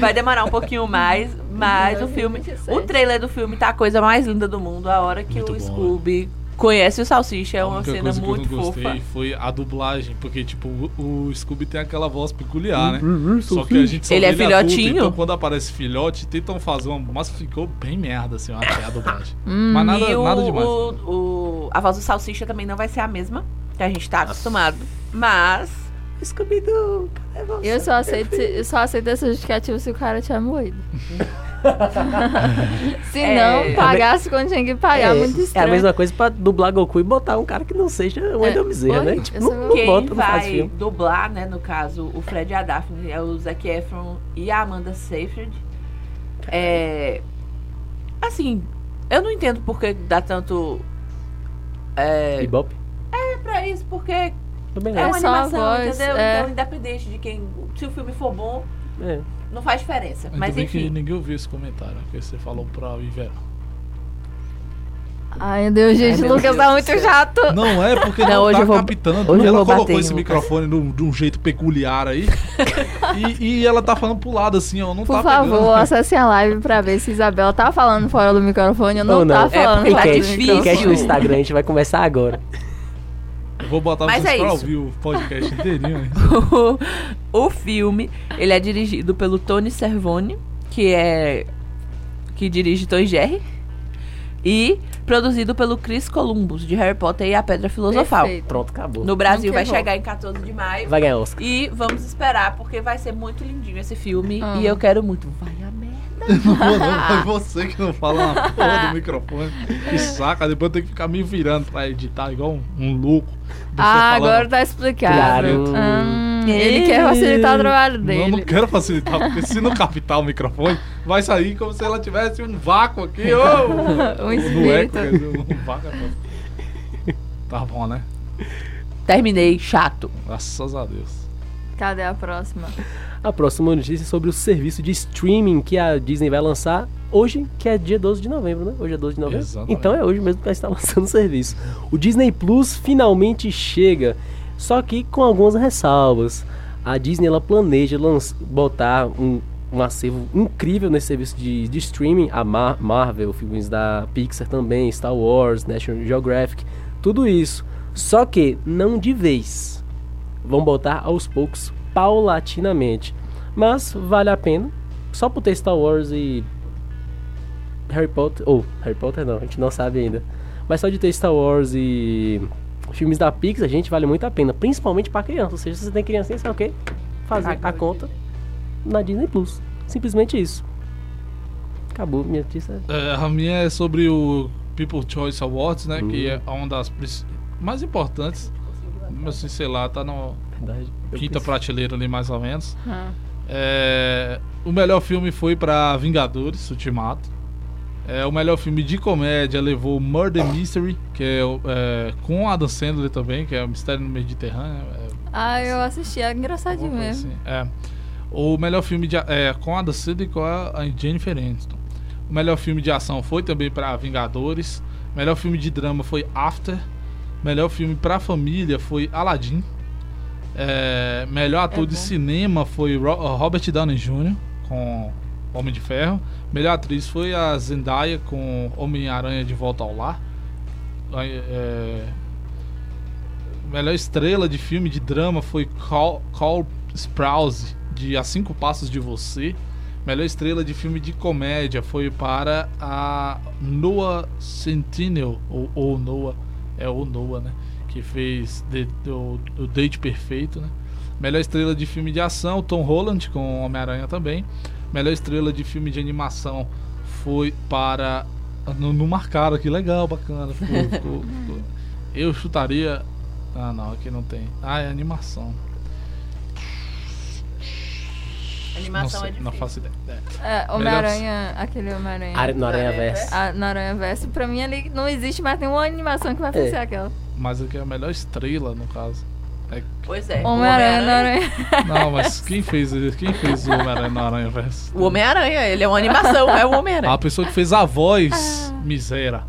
Vai demorar um pouquinho mais, mas o filme. 2027. O trailer do filme tá a coisa mais linda do mundo. A hora que Muito o bom, Scooby conhece o Salsicha é uma cena coisa muito que eu não gostei fofa. foi a dublagem, porque, tipo, o, o Scooby tem aquela voz peculiar, né? Uhum, Só que a gente só Ele vê é adulto, filhotinho? então quando aparece filhote, tentam fazer uma. Mas ficou bem merda, assim, até a dublagem. Hum, Mas nada, e o, nada demais. o- o- a voz do Salsicha também não vai ser a mesma que a gente tá acostumado. Mas. Scooby-Doo, cadê você? Eu só aceito, eu só aceito essa justificativa se o cara tinha moído. se É. não, pagasse quando tinha que pagar, é, muito é estranho. a mesma coisa pra dublar Goku e botar um cara que não seja o É. Wendell Bezerra, né? Tipo, não, não Quem bota, não vai filme. dublar, né, no caso, o Fred e a Daphne é o Zac Efron e a Amanda Seyfried. É. Assim, eu não entendo por que dá tanto. É. Ibope? É pra isso, porque É não. uma só a animação, voz, entendeu? é. Então, independente de quem. Se o filme for bom, É. não faz diferença. Ainda Mas bem que enfim. ninguém ouviu esse comentário que você falou pra Ivera. Ai, meu Deus, gente, Ai, o meu Lucas Deus tá muito chato. Não é porque Não, não, hoje tá eu vou- captando. hoje eu ela vou colocou bater esse Lucas. microfone de, de um jeito peculiar aí. e, e ela tá falando pro lado assim, ó. Não Por tá favor, pegando. acessem a live pra ver se Isabela tá falando fora do microfone ou não, Ou não. tá É, falando porque fora tá do Enquete, no. Instagram, a gente vai começar agora. Vou botar Mas vocês é pra isso. ouvir o podcast inteirinho aí. o filme, ele é dirigido pelo Tony Cervone, que é que dirige Toy Jerry, e produzido pelo Chris Columbus de Harry Potter e a Pedra Filosofal. Perfeito. Pronto, acabou. No Brasil Não vai quebrou. chegar em 14 de maio. Vai ganhar Oscar. E vamos esperar, porque vai ser muito lindinho esse filme. Amo. E eu quero muito. Vai Não não, foi você que não fala na porra do microfone. Que saca, depois eu tenho que ficar me virando pra editar igual um, um louco. Ah, falando- agora tá explicado. Claro. Hum, ele quer facilitar o trabalho Não, dele. não quero facilitar, porque se não captar o microfone, vai sair como se ela tivesse um vácuo aqui. ô! Um espírito. eco, um vácuo. é. Tá bom, né? Terminei, chato. Graças a Deus. Cadê a próxima? A próxima notícia é sobre o serviço de streaming que a Disney vai lançar hoje, que é dia 12 de novembro, né? Hoje é 12 de novembro. Exatamente. Então é hoje mesmo que vai estar lançando o serviço. O Disney Plus finalmente chega, só que com algumas ressalvas. A Disney ela planeja lanç- botar um, um acervo incrível nesse serviço de, de streaming. A Mar- Marvel, filmes da Pixar também, Star Wars, National Geographic, tudo isso. Só que não de vez. Vão botar aos poucos, paulatinamente. Mas vale a pena. Só por ter Star Wars e Harry Potter. Ou, Harry Potter não, a gente não sabe ainda. Mas só de ter Star Wars e filmes da Pixar, gente, vale muito a pena. Principalmente pra criança. Ou seja, se você tem criancinha, sabe o quê? Fazer a conta na Disney Plus. Simplesmente isso. Acabou minha notícia. É, a minha é sobre o People Choice Awards, né? Que Hum. é uma das mais importantes. Assim, sei lá, tá na Verdade. Quinta pensei- prateleira ali mais ou menos. Ah. É, o melhor filme foi pra Vingadores, Ultimato. É, o melhor filme de comédia levou Murder Mystery, que é, o- é, com Adam Sandler também, que é o Mistério no Mediterrâneo. É, Ah, eu assisti, é engraçadinho mesmo. assim. É. O melhor filme de, a- é, com Adam Sandler e com a, a Jennifer Aniston. O melhor filme de ação foi também pra Vingadores. O melhor filme de drama foi After. Melhor filme pra família foi Aladdin. É, melhor ator É de cinema foi Ro- Robert Downey Jr. com Homem de Ferro. Melhor atriz foi a Zendaya com Homem-Aranha de Volta ao Lar. É, melhor estrela de filme de drama foi Cole, Cole Sprouse de A Cinco Passos de Você. Melhor estrela de filme de comédia foi para a Noah Centineo, ou, ou Noah, é o Noah, né? Que fez The- o, o Date Perfeito, né? Melhor estrela de filme de ação, Tom Holland com Homem-Aranha também. Melhor estrela de filme de animação foi para. Não, não marcaram aqui, legal, bacana. ficou- ficou- ficou. Eu chutaria. Ah, não, aqui não tem. Ah, é animação. Animação não é sei, não difícil. faço ideia. É. É, Homem-Aranha, aquele Homem-Aranha. Are- No Aranha Verso. A- na Aranha Verso, pra mim ali não existe mais nenhuma animação que vai É. ser aquela. Mas aqui é a melhor estrela, no caso. É- Pois é. Homem-Aranha Aranha. Não, mas quem fez, quem fez o Homem-Aranha na Aranha Verso? O Homem-Aranha, ele é uma animação, é o Homem-Aranha. A pessoa que fez a voz, misera.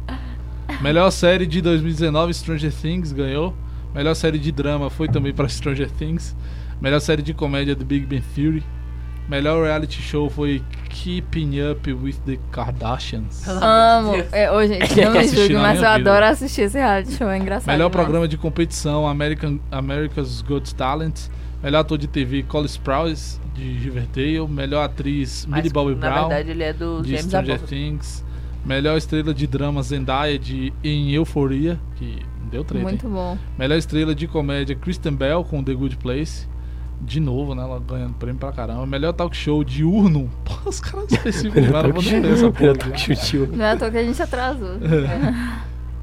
Melhor série de 2019, Stranger Things ganhou. Melhor série de drama foi também para Stranger Things. Melhor série de comédia The Big Bang Theory. Melhor reality show foi Keeping Up with the Kardashians. Amo. É, gente, não me julgue, na mas eu vida. adoro assistir esse reality show, é engraçado. Melhor demais. programa de competição American, America's Got Talent. Melhor ator de TV Cole Sprouse de Riverdale. Melhor atriz Mas, Millie Bobby na Brown verdade, ele é do de James Stranger Abbott. Things. Melhor estrela de drama Zendaya de Em Euforia, que deu treta. Muito hein? bom. Melhor estrela de comédia Kristen Bell com The Good Place. De novo, né? Ela ganhando prêmio pra caramba. Melhor talk show diurno. Pô, os caras especificaram. Eu vou ler essa porra. aqui. Não é à toa que a gente atrasou.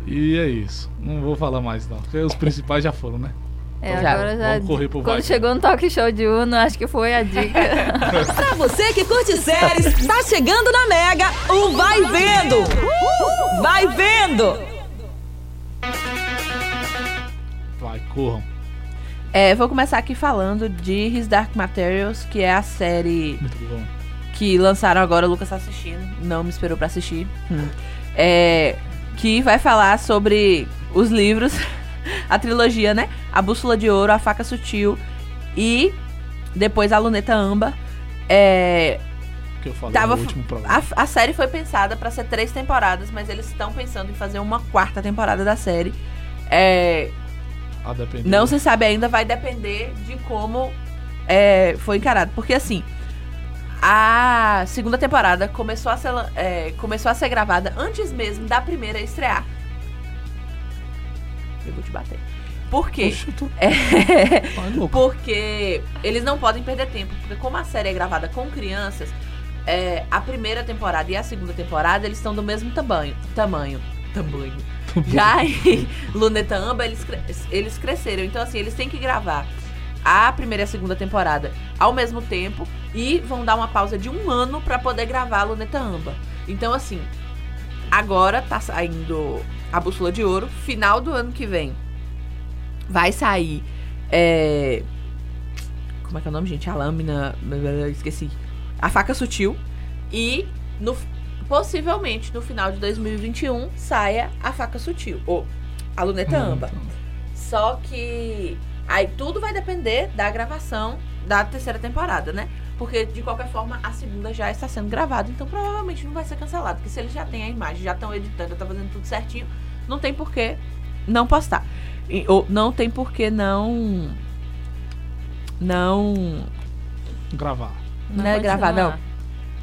E é isso. Não vou falar mais não. Porque os principais já foram, né? É, Já, agora já. vamos correr pro Quando vai. chegou no talk show de Uno, acho que foi a dica. Pra você que curte séries, tá chegando na Mega o Vai Vendo. Vai Vendo. Vai, corram. É, vou começar aqui falando de His Dark Materials, que é a série que lançaram agora, o Lucas tá assistindo, não me esperou pra assistir. Hum. É, que vai falar sobre os livros, a trilogia, né? A Bússola de Ouro, A Faca Sutil e depois a Luneta Amba. É, Que eu falei Tava no último programa. a, a série foi pensada pra ser três temporadas, mas eles estão pensando em fazer uma quarta temporada da série. É, depender. não se sabe ainda, vai depender de como é, foi encarado. Porque assim, a segunda temporada começou a ser, é, começou a ser gravada antes mesmo da primeira estrear. Eu vou te bater. Por quê? Eu tô... É, porque eles não podem perder tempo. Porque como a série é gravada com crianças, é, a primeira temporada e a segunda temporada, eles estão do mesmo tamanho. Tamanho. Tamanho. Já em Luneta Amba, eles, eles cresceram. Então, assim, eles têm que gravar a primeira e a segunda temporada ao mesmo tempo e vão dar uma pausa de um ano pra poder gravar a Luneta Amba. Então, assim, agora tá saindo a Bússola de Ouro. Final do ano que vem vai sair. é, Como é que é o nome, gente? A lâmina. Esqueci. A faca sutil. E no, possivelmente no final de 2021 saia a faca sutil. Ou a luneta amba. Só que aí tudo vai depender da gravação da terceira temporada, né? Porque de qualquer forma a segunda já está sendo gravada, então provavelmente não vai ser cancelado. Porque se eles já têm a imagem, já estão editando, já estão fazendo tudo certinho, não tem por que não postar. E- ou não tem por que não. Não. Gravar. Não, é gravar, não.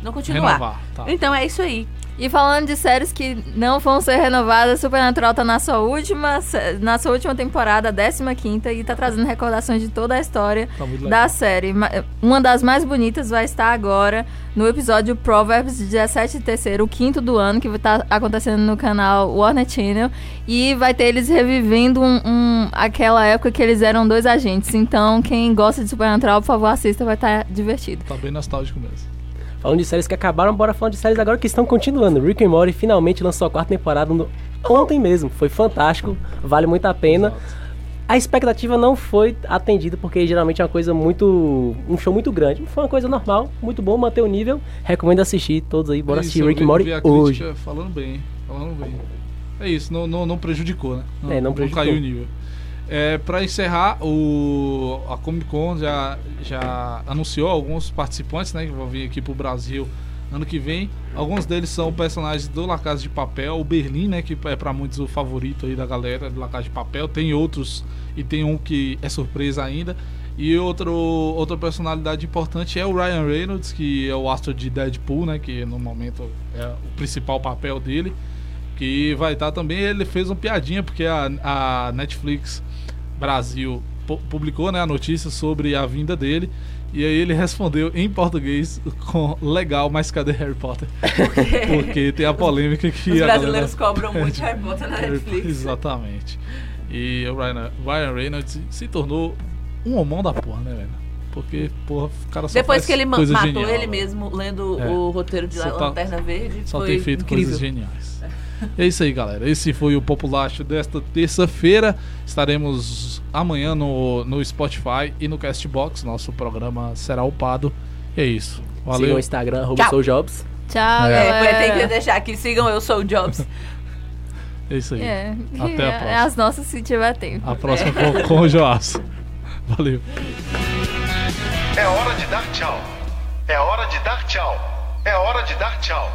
Não continuar. Renovar. Tá. Então é isso aí. E falando de séries que não vão ser renovadas, Supernatural tá na sua última, na sua última temporada, 15 e tá trazendo recordações de toda a história Tá da série. Ma- Uma das mais bonitas vai estar agora no episódio Proverbs 17 terceiro, o quinto do ano, que vai estar acontecendo no canal Warner Channel. E vai ter eles revivendo um, um- aquela época que eles eram dois agentes. Então, quem gosta de Supernatural, por favor, assista, vai estar divertido. Tá bem nostálgico mesmo. Falando de séries que acabaram, bora falar de séries agora que estão continuando. Rick and Morty finalmente lançou a quarta temporada no- ontem mesmo. Foi fantástico, vale muito a pena. A expectativa não foi atendida porque geralmente é uma coisa muito. um show muito grande. Foi uma coisa normal, muito bom, manter o nível. Recomendo assistir todos aí, bora É isso, assistir Rick and Morty hoje. Falando bem, falando bem. É isso, não, não, não prejudicou, né? É, não prejudicou. caiu o nível. É, pra encerrar, o, a Comic Con já, já anunciou alguns participantes, né? Que vão vir aqui pro Brasil ano que vem. Alguns deles são personagens do La Casa de Papel, o Berlim, né? Que é pra muitos o favorito aí da galera do La Casa de Papel. Tem outros e tem um que é surpresa ainda. E outro, outra personalidade importante é o Ryan Reynolds, que é o astro de Deadpool, né? Que no momento é o principal papel dele. Que vai estar também. Ele fez uma piadinha, porque a, a Netflix Brasil pu- publicou né, a notícia sobre a vinda dele. E aí ele respondeu em português com legal, mas cadê Harry Potter? Porque tem a polêmica que Os brasileiros galera- cobram muito Harry Potter na Netflix. Exatamente. E o Ryan, Reynolds se tornou um homão da porra, né, velho? Porque, porra, o cara só Depois que ele matou genial, ele velho. mesmo lendo É. o roteiro de Só tá- Lanterna Verde, Só tem feito incrível. coisas geniais. É isso aí, galera. Esse foi o Populacho desta terça-feira. Estaremos amanhã no, no Spotify e no Castbox. Nosso programa será upado. E é isso. Siga Valeu. o Instagram, arroba Tchau. soujobs. Tchau, É. É, galera. tem que deixar aqui. Sigam Eu Sou o Jobs. É isso aí. É, Até a é, próxima. as nossas se tiver tempo. A próxima com, com o Joás. Valeu. É hora de dar tchau. É hora de dar tchau. É hora de dar tchau.